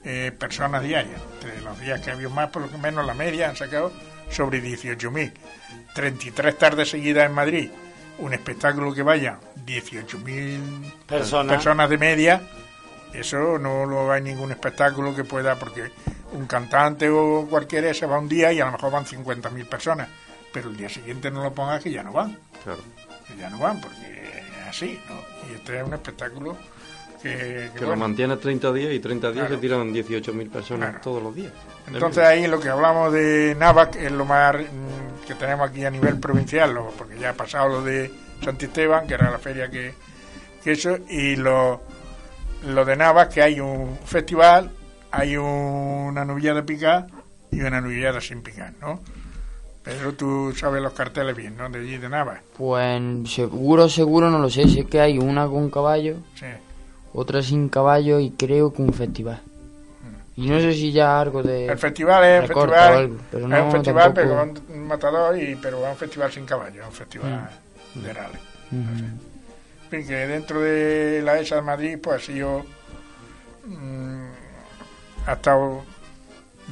B: eh, personas diarias. Entre los días que había más, por lo menos la media han sacado sobre 18.000. 33 tardes seguidas en Madrid, un espectáculo que vaya 18.000
E: Personas.
B: personas de media, eso no lo hay ningún espectáculo que pueda, porque un cantante o cualquiera se va un día y a lo mejor van 50.000 personas, pero el día siguiente no lo pongas que ya no van,
D: Claro.
B: que ya no van, porque así, ¿no? Y este es un espectáculo que... que,
D: Que lo mantiene 30 días y 30 días
B: Claro.
D: se tiran 18.000 personas
B: Claro.
D: todos los días.
B: Entonces ahí lo que hablamos de Navac es lo más mm, que tenemos aquí a nivel provincial, lo- porque ya ha pasado lo de Santisteban, que era la feria que, que eso, y lo, lo de Navac, que hay un festival, hay una novillada picada y una novillada sin picar, ¿no? Pero tú sabes los carteles bien, ¿no? De allí de Navac.
F: Pues seguro, seguro no lo sé. Sé que hay una con caballo,
B: Sí.
F: otra sin caballo y creo que un festival. Y no sé si ya algo de...
B: El festival es un festival,
F: algo, pero
B: es
F: no,
B: un festival,
F: tampoco-
B: pero un matador, y, pero es un festival sin caballo, es un festival de rally. En fin, que dentro de la ESA de Madrid, pues ha sido. mm, ha estado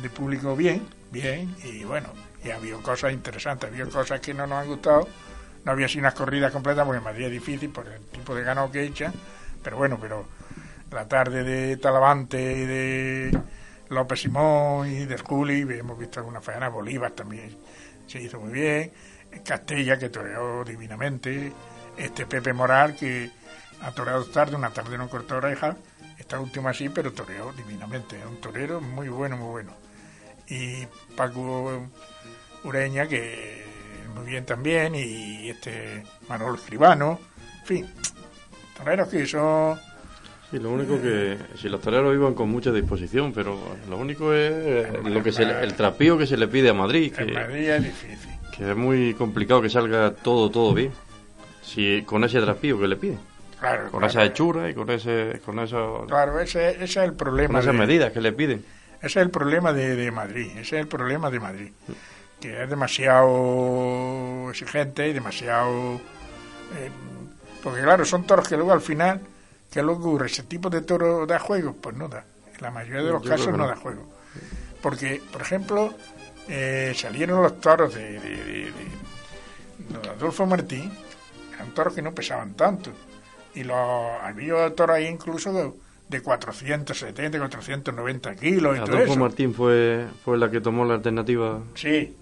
B: de público bien, bien, y bueno, y ha habido cosas interesantes, ha habido cosas que no nos han gustado. No había sido unas corridas completas porque en Madrid es difícil por el tipo de ganado que echan, pero bueno, pero la tarde de Talavante y de López Simón y de Juli, hemos visto algunas faenas, Bolívar también se hizo muy bien. Castella, que toreó divinamente. Este Pepe Moral, que ha toreado tarde, una tarde no cortó oreja. Esta última sí, pero toreó divinamente. Es un torero muy bueno, muy bueno. Y Paco Ureña, que muy bien también. Y este Manolo Escribano. En fin, toreros que son
D: Sí, lo único que. Si los toreros iban con mucha disposición, pero lo único es lo que se, el trapío que se le pide a Madrid. Que,
B: Madrid es difícil.
D: Que es muy complicado que salga todo, todo bien. Si, con ese trapío que le piden.
B: Claro,
D: con esa hechura y con ese. Con eso,
B: claro, ese, ese es el problema.
D: Con esas medidas que le piden.
B: Ese es el problema de, de Madrid. Ese es el problema de Madrid. Que es demasiado exigente y demasiado. Eh, porque, claro, son toros que luego al final ¿Qué es lo que ocurre? ¿Ese tipo de toro da juego? Pues no da. En la mayoría de los casos no da juego. Porque, por ejemplo, eh, salieron los toros de, de, Adolfo Martín, eran toros que no pesaban tanto. Y los, había toros ahí incluso de, de 470, 490 kilos. Y
D: Adolfo Martín fue, fue la que tomó la alternativa.
B: Sí,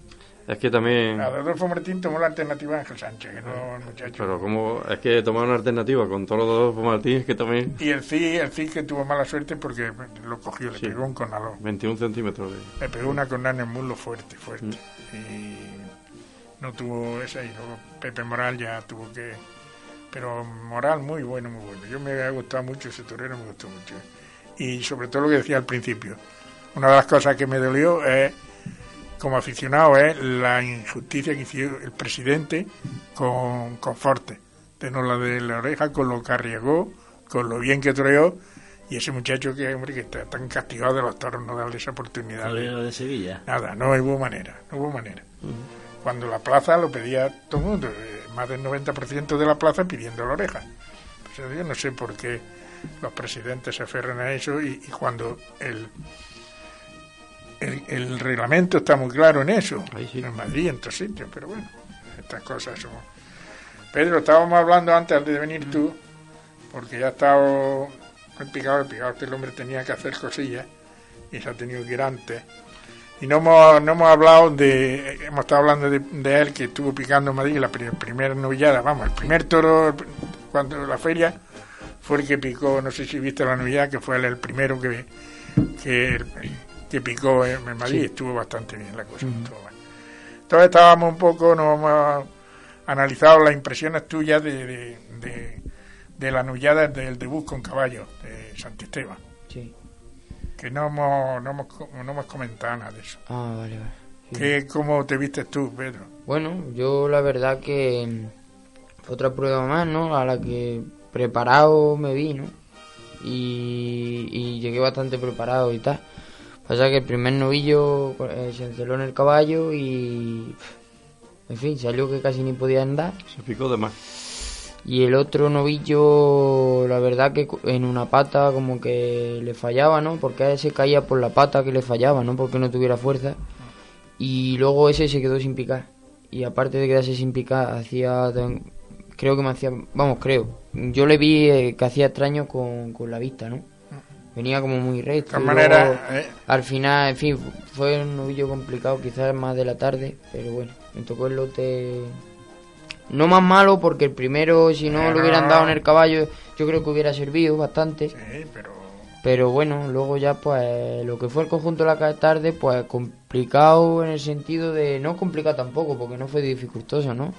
D: es que también...
B: Adolfo Martín tomó la alternativa de Ángel Sánchez, que no el muchacho.
D: Pero como es que tomar una alternativa con todo Adolfo Martín es que también...
B: Y el CI, el CI que tuvo mala suerte porque lo cogió, le pegó un conalón.
D: 21 centímetros. De...
B: Le pegó una con en el muslo fuerte, fuerte. Mm. Y no tuvo esa y luego Pepe Moral ya tuvo que... Pero Moral muy bueno, muy bueno. Yo me ha gustado mucho ese torero, me gustó mucho. Y sobre todo lo que decía al principio. Una de las cosas que me dolió es como aficionado es la injusticia que hizo el presidente con, con Forte, de no la de la oreja, con lo que arriesgó, con lo bien que trajo, y ese muchacho que, hombre, que está tan castigado de los toros, no darle esa oportunidad.
E: de, Sevilla?
B: Nada, no hubo manera, no hubo manera. Cuando la plaza lo pedía todo el mundo, eh, más del 90% de la plaza pidiendo la oreja. Pues yo no sé por qué los presidentes se aferran a eso y cuando el el, reglamento está muy claro en eso, en Madrid, en otros sitios, pero bueno, estas cosas son... Pedro, estábamos hablando antes de venir tú, porque ya estaba el picado, el picado que el hombre tenía que hacer cosillas y se ha tenido que ir antes. Y no hemos, no hemos hablado de, hemos estado hablando de, él que estuvo picando en Madrid la primera novillada, vamos, el primer toro cuando la feria fue el que picó, no sé si viste la novillada, que fue el, primero que, que que picó en Madrid, estuvo bastante bien la cosa. Entonces estábamos un poco, nos hemos analizado las impresiones tuyas de, de, la nullada del debut con caballo de Santisteban.
F: Sí.
B: Que no hemos, no hemos, no hemos comentado nada de eso.
F: Ah, vale,
B: vale. ¿Cómo te viste tú, Pedro?
F: Bueno, yo la verdad que fue otra prueba más, ¿no? A la que preparado me vi, ¿no? Y, y llegué bastante preparado y tal. Pasa que el primer novillo eh, se enceló en el caballo y. En fin, salió que casi ni podía andar.
D: Se picó de más.
F: Y el otro novillo, la verdad que en una pata como que le fallaba, ¿no? Porque a ese caía por la pata que le fallaba, ¿no? Porque no tuviera fuerza. Y luego ese se quedó sin picar. Y aparte de quedarse sin picar, hacía. Creo que me hacía. Vamos, creo. Yo le vi eh, que hacía extraño con, con la vista, ¿no? Venía como muy recto.
B: De manera, eh.
F: Al final, en fin, fue un novillo complicado, quizás más de la tarde, pero bueno, me tocó el lote no más malo porque el primero, si no lo hubieran dado en el caballo, yo creo que hubiera servido bastante.
B: Sí, pero...
F: Pero bueno, luego ya pues lo que fue el conjunto de la tarde, pues complicado en el sentido de... No complicado tampoco, porque no fue dificultoso, ¿no?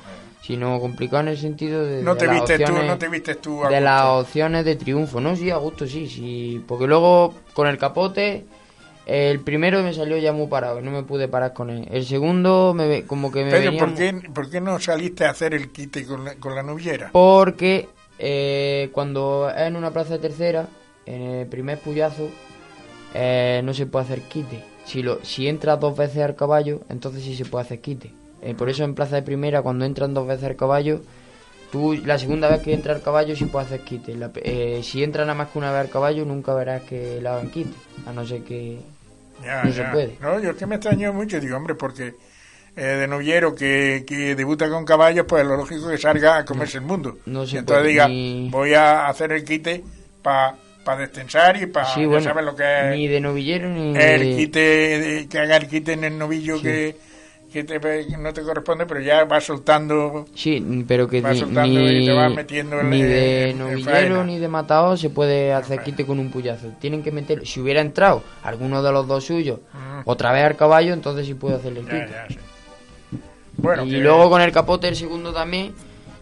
F: Sino complicado en el sentido de,
B: no te
F: las
B: viste
F: opciones,
B: tú, no te viste tú
F: de las opciones de triunfo, no, sí, a gusto sí, sí, porque luego con el capote el primero me salió ya muy parado, no me pude parar con él. El segundo me como que me
B: Pero ¿por qué, ¿por qué no saliste a hacer el quite con la, con la nubiera?
F: Porque eh, cuando es en una plaza tercera, en el primer puyazo, eh, no se puede hacer quite. Si, lo, si entra dos veces al caballo, entonces sí se puede hacer quite. Eh, por eso en plaza de primera, cuando entran dos veces el caballo, tú la segunda vez que entra el caballo sí puedes hacer quite. Eh, si entra nada más que una vez el caballo, nunca verás que le hagan quite, a no ser que
B: no se puede. No, yo es que me extraño mucho, digo, hombre, porque eh, de noviero que, que, debuta con caballos, pues lo lógico que salga a comerse el mundo.
F: No
B: y entonces diga, voy a hacer el quite para para descensar y para
F: sí, lo que es
B: ni
F: de novillero ni
B: el quite que haga el quite en el novillo que que te, no te corresponde, pero ya vas soltando.
F: Sí, pero que ni, ni,
B: y te vas metiendo en
F: ni de novillero ni de matador se puede hacer quite con un puyazo. Tienen que meter, si hubiera entrado alguno de los dos suyos,
B: Mm.
F: otra vez al caballo, entonces sí puede hacerle el
B: Ya,
F: quite.
B: ya, sí. Bueno,
F: y
B: que-
F: luego con el capote el segundo también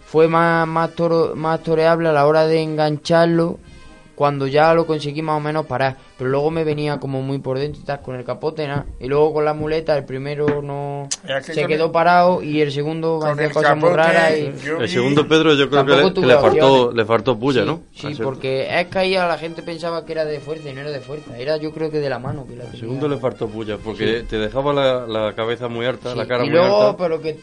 F: fue más, más, toro- más toreable a la hora de engancharlo cuando ya lo conseguí más o menos parar. Pero luego me venía como muy por dentro y tal con el capote, nada. Y luego con la muleta el primero no
B: que
F: se quedó
B: el-
F: parado y el segundo hacía
B: el
F: cosas muy
B: capote,
F: raras. Y...
D: El segundo Pedro yo creo que le,
F: tuve
D: que le faltó, le faltó puya,
F: sí,
D: ¿no?
F: Sí, porque es que ahí a la gente pensaba que era de fuerza y no era de fuerza. Era yo creo que de la mano que la tenía.
D: segundo le faltó puya, porque te dejaba la, la cabeza muy alta,
F: Sí,
D: la cara
F: y
D: muy
F: luego,
D: alta.
F: pero que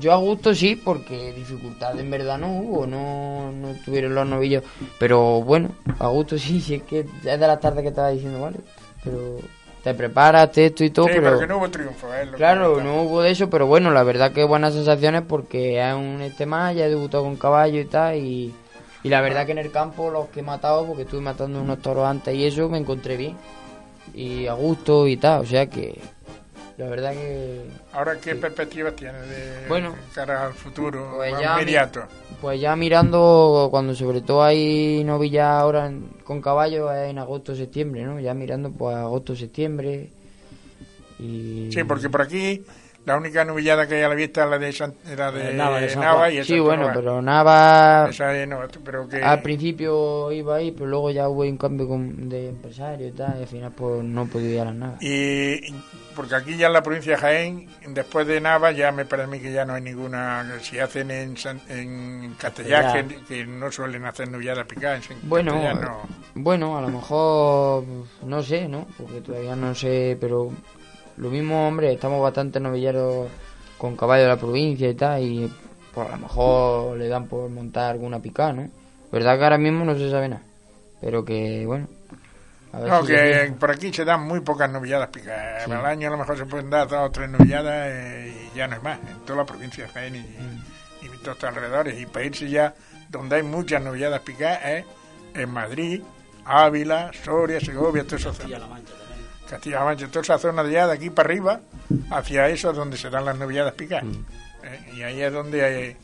F: yo a gusto sí, porque dificultad en verdad no hubo, no, no tuvieron los novillos. Pero bueno, a gusto sí, [LAUGHS] sí es que es de las tardes que estaba diciendo, vale. Pero te preparas, te esto y todo,
B: Sí,
F: pero.
B: pero que no hubo triunfo, es lo que
F: Claro, no hubo de eso, pero bueno, la verdad que buenas sensaciones porque es un este más, ya he debutado con caballo y tal, y, y la verdad que en el campo los que he matado, porque estuve matando unos toros antes y eso, me encontré bien. Y a gusto y tal, o sea que la verdad que
B: Ahora, ¿qué perspectivas tienes de
F: Bueno.
B: cara al futuro
F: Pues ya
B: inmediato?
F: Pues ya mirando, cuando sobre todo hay novillas ahora en- con caballo, es en agosto, septiembre, ¿no? Ya mirando pues agosto, septiembre. Y...
B: Sí, porque por aquí la única novillada que hay a la vista es la de, San- la de
E: Nava, de San
B: Nava y
F: Sí, bueno, pero Nava
B: Esa es, no, pero que...
F: al principio iba ahí, pero luego ya hubo un cambio con- de empresario y tal, y al final pues no he podido ir a las Navas.
B: Y porque aquí ya en la provincia de Jaén, después de Nava, ya me parece a mí que ya no hay ninguna. Si hacen en, San- en Castellá, que, no suelen hacer novilladas picadas. En
F: Bueno,
B: no.
F: bueno, a lo mejor no sé, ¿no? Porque todavía no sé, pero lo mismo, hombre, estamos bastante novilleros con caballo de la provincia y tal, y pues a lo mejor le dan por montar alguna picada, ¿no? Verdad que ahora mismo no se sabe nada, pero que bueno. A ver
B: No,
F: si
B: que por aquí se dan muy pocas novilladas picadas.
F: Sí.
B: Al año a lo mejor se pueden dar dos o tres novilladas eh, y ya no hay más. En toda la provincia de Jaén y,
F: Mm.
B: y todos estos alrededores. Y para irse ya donde hay muchas novilladas picadas es en Madrid, Ávila, Soria, Segovia, toda esa zona.
E: Castilla-La Mancha
B: toda esa zona de allá, de aquí para arriba, hacia eso es donde se dan las novilladas picadas. Eh, y ahí es donde, hay-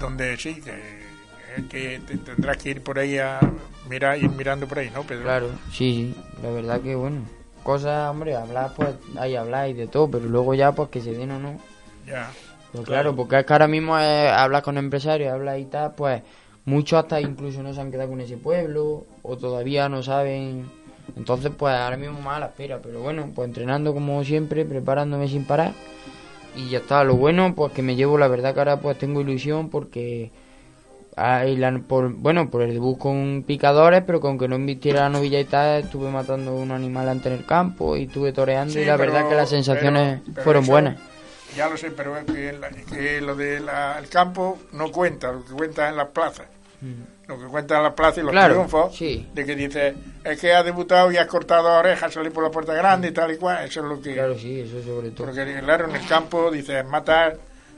B: donde sí, que, que te- tendrás que ir por ahí a mirar, ir mirando por ahí, ¿no, Pedro?
F: Claro, sí, sí, la verdad que bueno. Cosas, hombre, hablar pues hay hablar y de todo, pero luego ya pues que se den o no.
B: Ya.
F: Pues claro, porque es que ahora mismo es hablar con empresarios, hablar y tal, pues muchos hasta incluso no se han quedado con ese pueblo o todavía no saben. Entonces, pues ahora mismo más a la espera, pero bueno, pues entrenando como siempre, preparándome sin parar y ya está. Lo bueno, pues que me llevo, la verdad que ahora pues tengo ilusión porque hay la- por, bueno, por el debut con picadores, pero con que no invirtiera la novilla y tal, estuve matando un animal antes en el campo y estuve toreando
B: Sí,
F: y la
B: pero-
F: verdad que las sensaciones
B: pero- pero
F: fueron
B: eso-
F: buenas.
B: Ya lo sé, pero es que, la- que lo del campo no cuenta, lo que cuenta en las plazas. Lo que cuenta en las plazas y los
F: Claro,
B: triunfos,
F: sí.
B: de que dice, es que has debutado y has cortado orejas, salir por la puerta grande y tal y cual, eso es lo que...
F: Claro, sí, eso sobre todo.
B: Porque claro, en el campo dices, matas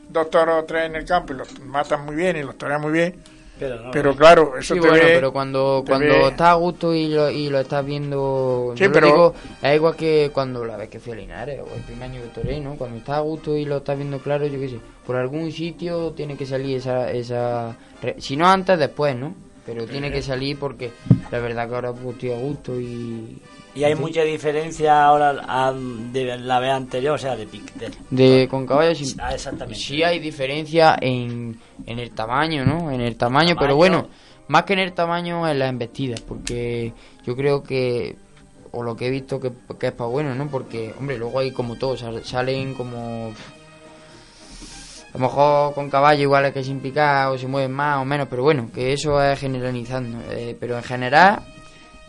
B: dos toros o tres en el campo y los matan muy bien y los torean muy bien,
E: Pero, no,
B: pero claro, eso
F: Sí,
B: te
F: bueno,
B: ve-
F: pero cuando,
B: te
F: cuando
B: ve-
F: estás a gusto y lo, y lo estás viendo,
B: Sí, pero-
F: digo, es igual que cuando la vez que fui a Linares o el primer año que toré, ¿no? Cuando estás a gusto y lo estás viendo claro, yo qué sé, por algún sitio tiene que salir esa, esa si no antes, después, ¿no? Pero tiene que salir porque la verdad que ahora pues, estoy a gusto y...
E: Y hay
F: Sí.
E: mucha diferencia ahora a- de la vez anterior, o sea, de. De,
F: De, con caballos sin-
E: Ah, exactamente.
F: Sí hay diferencia en, en el tamaño, ¿no? En el tamaño, pero bueno, más que en el tamaño en las embestidas, porque yo creo que, o lo que he visto que, que es para bueno, ¿no? Porque, hombre, luego hay como todo, sal- salen como... A lo mejor con caballo igual es que sin picar o se mueven más o menos, pero bueno, que eso es generalizando. eh, pero en general,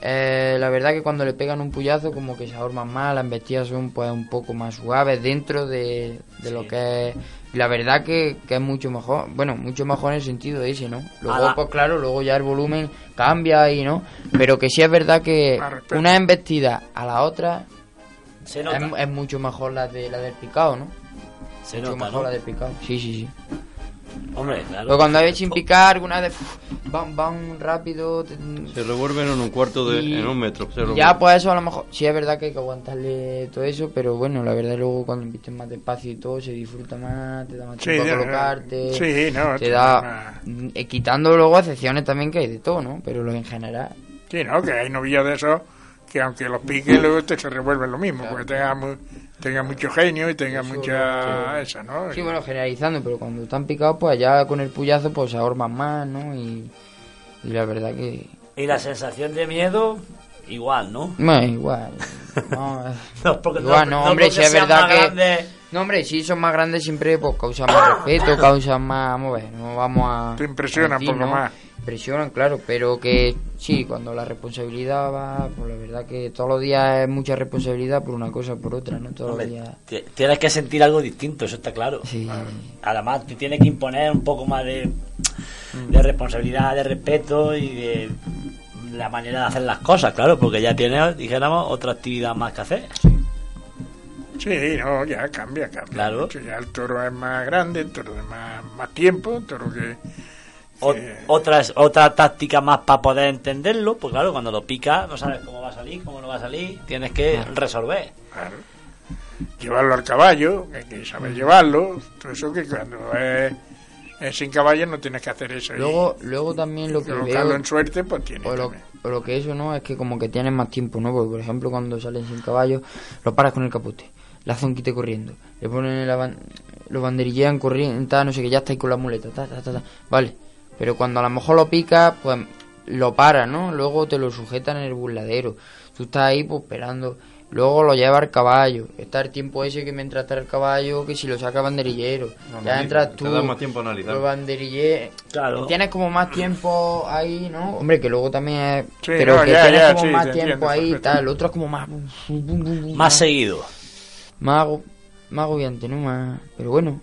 F: eh, la verdad que cuando le pegan un puyazo como que se ahorman más, las embestidas son pues un poco más suaves dentro de, de lo que es... La verdad que, que es mucho mejor, bueno, mucho mejor en el sentido de ese, ¿no? Luego,
E: Ala.
F: pues claro, luego ya el volumen cambia y no, pero que sí es verdad que una embestida a la otra es, es mucho mejor la de la del picado, ¿no?
E: Se
F: mucho
E: nota,
F: mejor
E: ¿no?
F: la del picado. Sí, sí, sí.
E: Hombre, claro.
F: Pero cuando hay sin picar, alguna vez van, van rápido. te-
D: Se revuelven en un cuarto de.
F: Y-
D: en un metro. Se
F: Ya, pues eso a lo mejor, sí es verdad que hay que aguantarle todo eso, pero bueno, la verdad luego cuando invites más despacio y todo, se disfruta más, te da más
B: Sí,
F: tiempo a colocarte,
B: sí, no,
F: te
B: te
F: da,
B: da
F: mm, eh, quitando luego excepciones también que hay de todo, ¿no? Pero lo en general,
B: Sí, ¿no? Que hay novillos de esos que aunque los piques luego te se revuelven lo mismo, porque tenga, mu- tenga mucho genio y tenga
F: Eso,
B: mucha esa, ¿no?
F: sí, bueno, generalizando, pero cuando están picados, pues ya con el puyazo, pues se ahorman más, ¿no? Y, y la verdad que,
E: Y la sensación de miedo, igual, ¿no?
F: bueno, igual, no, [LAUGHS]
E: No, porque,
F: Igual, no, hombre,
E: porque
F: si es verdad que-. No, hombre, si son más grandes siempre pues causan más respeto, [LAUGHS] causan más, vamos a ver, no vamos a...
B: Te impresionan por lo
F: ¿no?
B: más.
F: Impresionan, claro, pero que sí, cuando la responsabilidad va, pues la verdad que todos los días es mucha responsabilidad por una cosa o por otra, ¿no? Todos
E: Hombre,
F: los días...
E: ti- tienes que sentir algo distinto, eso está claro.
F: Sí,
E: Además, te tienes que imponer un poco más de, de responsabilidad, de respeto y de la manera de hacer las cosas, claro, porque ya tienes, dijéramos, otra actividad más que hacer.
B: Sí, no, ya cambia, cambia.
E: Claro.
B: Ya el toro es más grande, el toro de más, más tiempo, el toro que...
E: O-
B: que-
E: otras, otra táctica más para poder entenderlo, pues claro, cuando lo picas no sabes cómo va a salir, cómo no va a salir, tienes que resolver.
B: Claro. Llevarlo al caballo, que hay que saber llevarlo, todo eso que cuando es, es sin caballo no tienes que hacer eso. y
F: Luego, luego también lo que veo...
B: en suerte, pues tiene
F: O lo, o lo que eso, ¿no? Es que como que tienes más tiempo, ¿no? Porque, por ejemplo, cuando salen sin caballo, lo paras con el capote, le haces un quite corriendo, le ponen la ban- lo banderillean corriendo, no sé qué, ya estáis con la muleta, ta, ta, ta, ta. Vale, pero cuando a lo mejor lo picas, pues lo paras, ¿no? Luego te lo sujetan en el burladero, tú estás ahí, pues, esperando. Luego lo lleva al caballo, está el tiempo ese que mientras está el caballo, que si lo saca banderillero, ya
D: Analiza,
F: entras
D: te
F: tú,
D: da más tiempo a analizar.
F: los banderilleros,
E: Claro.
F: Tienes como más tiempo ahí, ¿no? Hombre, que luego también es...
B: Sí,
F: pero
B: no,
F: que
B: ya,
F: tienes
B: ya,
F: como
B: sí,
F: más
B: te
F: tiempo
B: entiendo
F: ahí y tal. El otro es como más...
E: Más seguido.
F: Más, más agobiante, ¿no? Más... Pero bueno,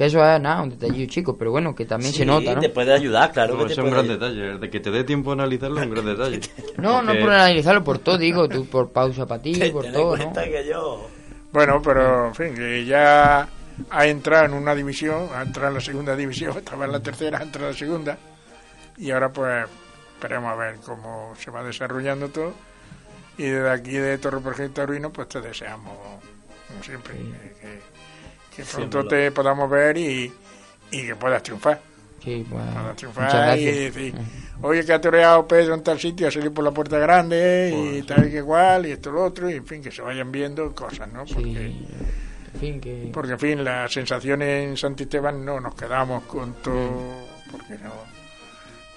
F: que eso es nada, un detallillo chico, pero bueno, que también se nota, ¿no?
E: te puede ayudar, claro.
D: No,
E: que te
D: ese es un gran
E: ayudar.
D: detalle. De que te dé tiempo a analizarlo es un gran detalle. [LAUGHS]
F: No, no por analizarlo por todo, digo, tú por pausa para ti, [LAUGHS] por todo, ¿no?
E: cuenta que yo...
B: Bueno, pero en fin, que ya ha entrado en una división, ha entrado en la segunda división, [LAUGHS] estaba en la tercera, ha entrado en la segunda, y ahora pues esperemos a ver cómo se va desarrollando todo. Y desde aquí de Torre Proyecto Taurino, pues te deseamos, como siempre, que, que- que pronto te podamos ver y, y que puedas triunfar.
F: Sí.
B: Puedas
F: Muchas
B: triunfar y decir, oye, que ha toreado Pedro en tal sitio, ha salido por la puerta grande y tal y que igual, y esto y lo otro, y en fin, que se vayan viendo cosas, ¿no?
F: Sí,
B: Porque,
F: en fin, que...
B: porque en fin, las sensaciones en Santisteban no nos quedamos con todo, porque no,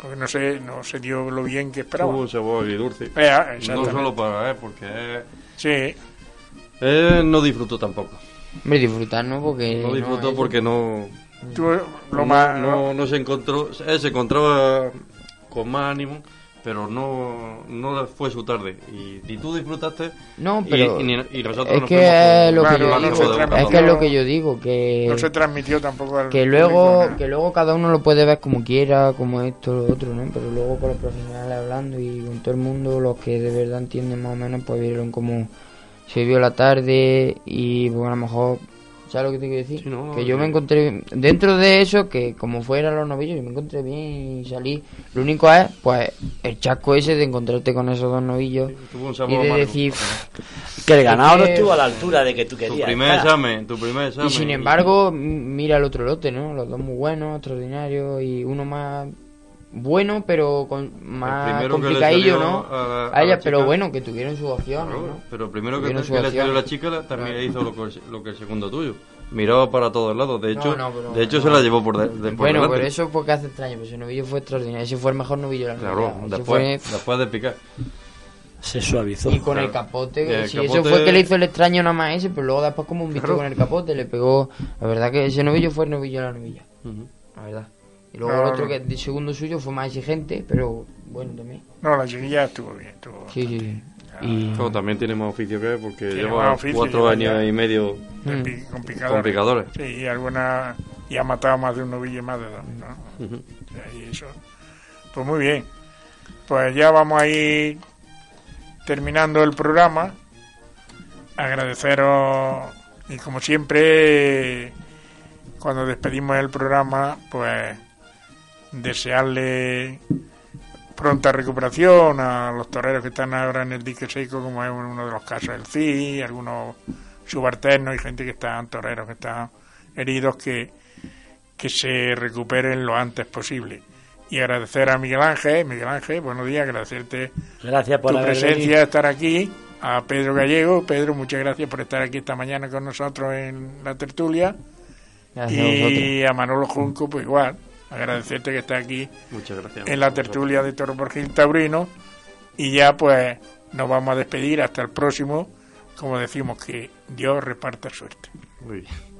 B: porque no se, no se dio lo bien que
D: Tuvo
B: esperábamos.
D: un sabor agridulce.
B: Vea,
D: No solo para él, porque
B: Sí,
D: no disfrutó tampoco.
F: Hombre, disfrutar, ¿no? Porque...
D: No disfrutó porque no,
B: tú lo
D: no,
B: más...
D: no, no se encontró. Él se encontraba con más ánimo, pero no, no fue su tarde. Y, y tú disfrutaste.
F: No,
D: y-
F: pero...
D: y, y nosotros
F: es
D: nos
F: que lo que
B: Claro,
F: yo
B: no
F: digo,
B: se
F: es
B: transmitió-
F: que es lo que yo digo, que...
B: no se transmitió tampoco al
F: que luego
B: público, ¿no?
F: que luego cada uno lo puede ver como quiera como esto lo otro no pero luego con los profesionales hablando y con todo el mundo los que de verdad entienden más o menos pues vieron como se vio la tarde y pues a lo mejor ¿sabes lo que te quiero decir?
D: Sí, no,
F: que yo
D: sí.
F: me encontré dentro de eso que como fueran los novillos yo me encontré bien y salí lo único es pues el chasco ese de encontrarte con esos dos novillos
D: un
F: y
D: sabor
F: de
D: amargo.
F: decir
E: Que el ganado no estuvo a la altura de que tú
D: Tu
E: querías.
D: primer
E: estar.
D: examen, tu primer examen.
F: Y sin embargo, mira el otro lote, ¿no? Los dos muy buenos, extraordinarios y uno más bueno, pero con más complicadillo, ¿no?
D: a- a
F: A ella,
D: la
F: pero bueno, que tuvieron
D: Claro,
F: ¿no?
D: pero primero que,
F: su
D: que le
F: opción.
D: salió la chica la- también
F: Claro.
D: hizo lo que, lo que el segundo tuyo. Miraba para todos lados. De hecho,
F: no, pero-
D: de hecho
F: no.
D: se la llevó por, de, de- por
F: Bueno,
D: delante.
F: pero eso porque hace extraño, pues ese novillo fue extraordinario, ese fue el mejor novillo de la
D: Claro, después,
F: fue-
D: después de picar.
E: Se suavizó.
F: Y con
D: Claro.
F: el capote,
D: Y el
F: sí,
D: capote-
F: eso fue que le hizo el extraño nada más ese, pero luego después como un visto
D: Claro.
F: con el capote le pegó, la verdad que ese novillo fue el novillo de la novilla, la verdad. Y luego
B: No,
F: el otro
B: no.
F: que el segundo suyo fue más exigente, pero bueno también.
B: No, la chiquilla estuvo bien, estuvo
F: Sí, sí, sí. Y...
D: Claro, también tiene más oficio que él porque
B: Tiene
D: lleva cuatro
B: lleva
D: años
B: ya-
D: y medio
F: Mm.
B: con picadores.
D: con picadores.
B: Sí, y alguna y ha matado más de un novillo y más de dos, ¿no? Y eso. Pues muy bien. Pues ya vamos a ir terminando el programa. Agradeceros y como siempre cuando despedimos el programa, pues desearle pronta recuperación a los toreros que están ahora en el dique seco, como es uno de los casos del CI, algunos subalternos y gente que están, toreros que están heridos, que, que se recuperen lo antes posible. Y agradecer a Miguel Ángel, Miguel Ángel, buenos días, agradecerte
E: gracias por
B: tu presencia, estar aquí, a Pedro Gallego, Pedro, muchas gracias por estar aquí esta mañana con nosotros en la tertulia. y a, a Manolo Junco, pues igual, agradecerte que estés aquí
A: Muchas gracias.
B: en la tertulia de Toro por Gil Taurino y ya pues nos vamos a despedir hasta el próximo, como decimos que Dios reparta suerte.
A: Muy bien.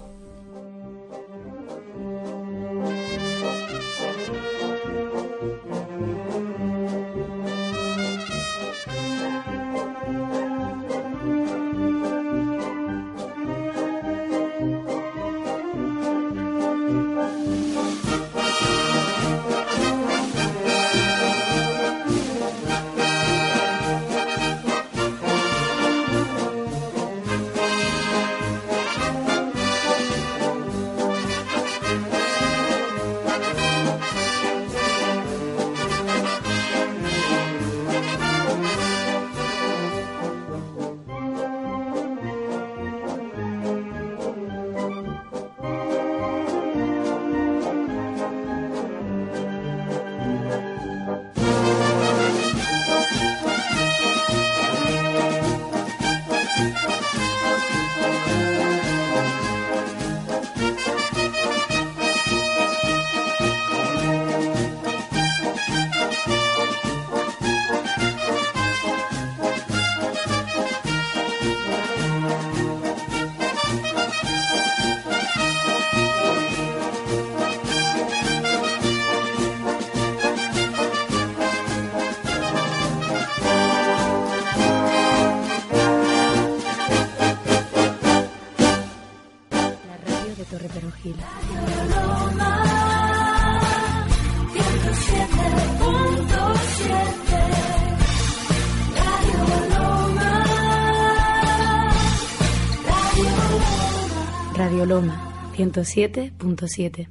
G: 107.7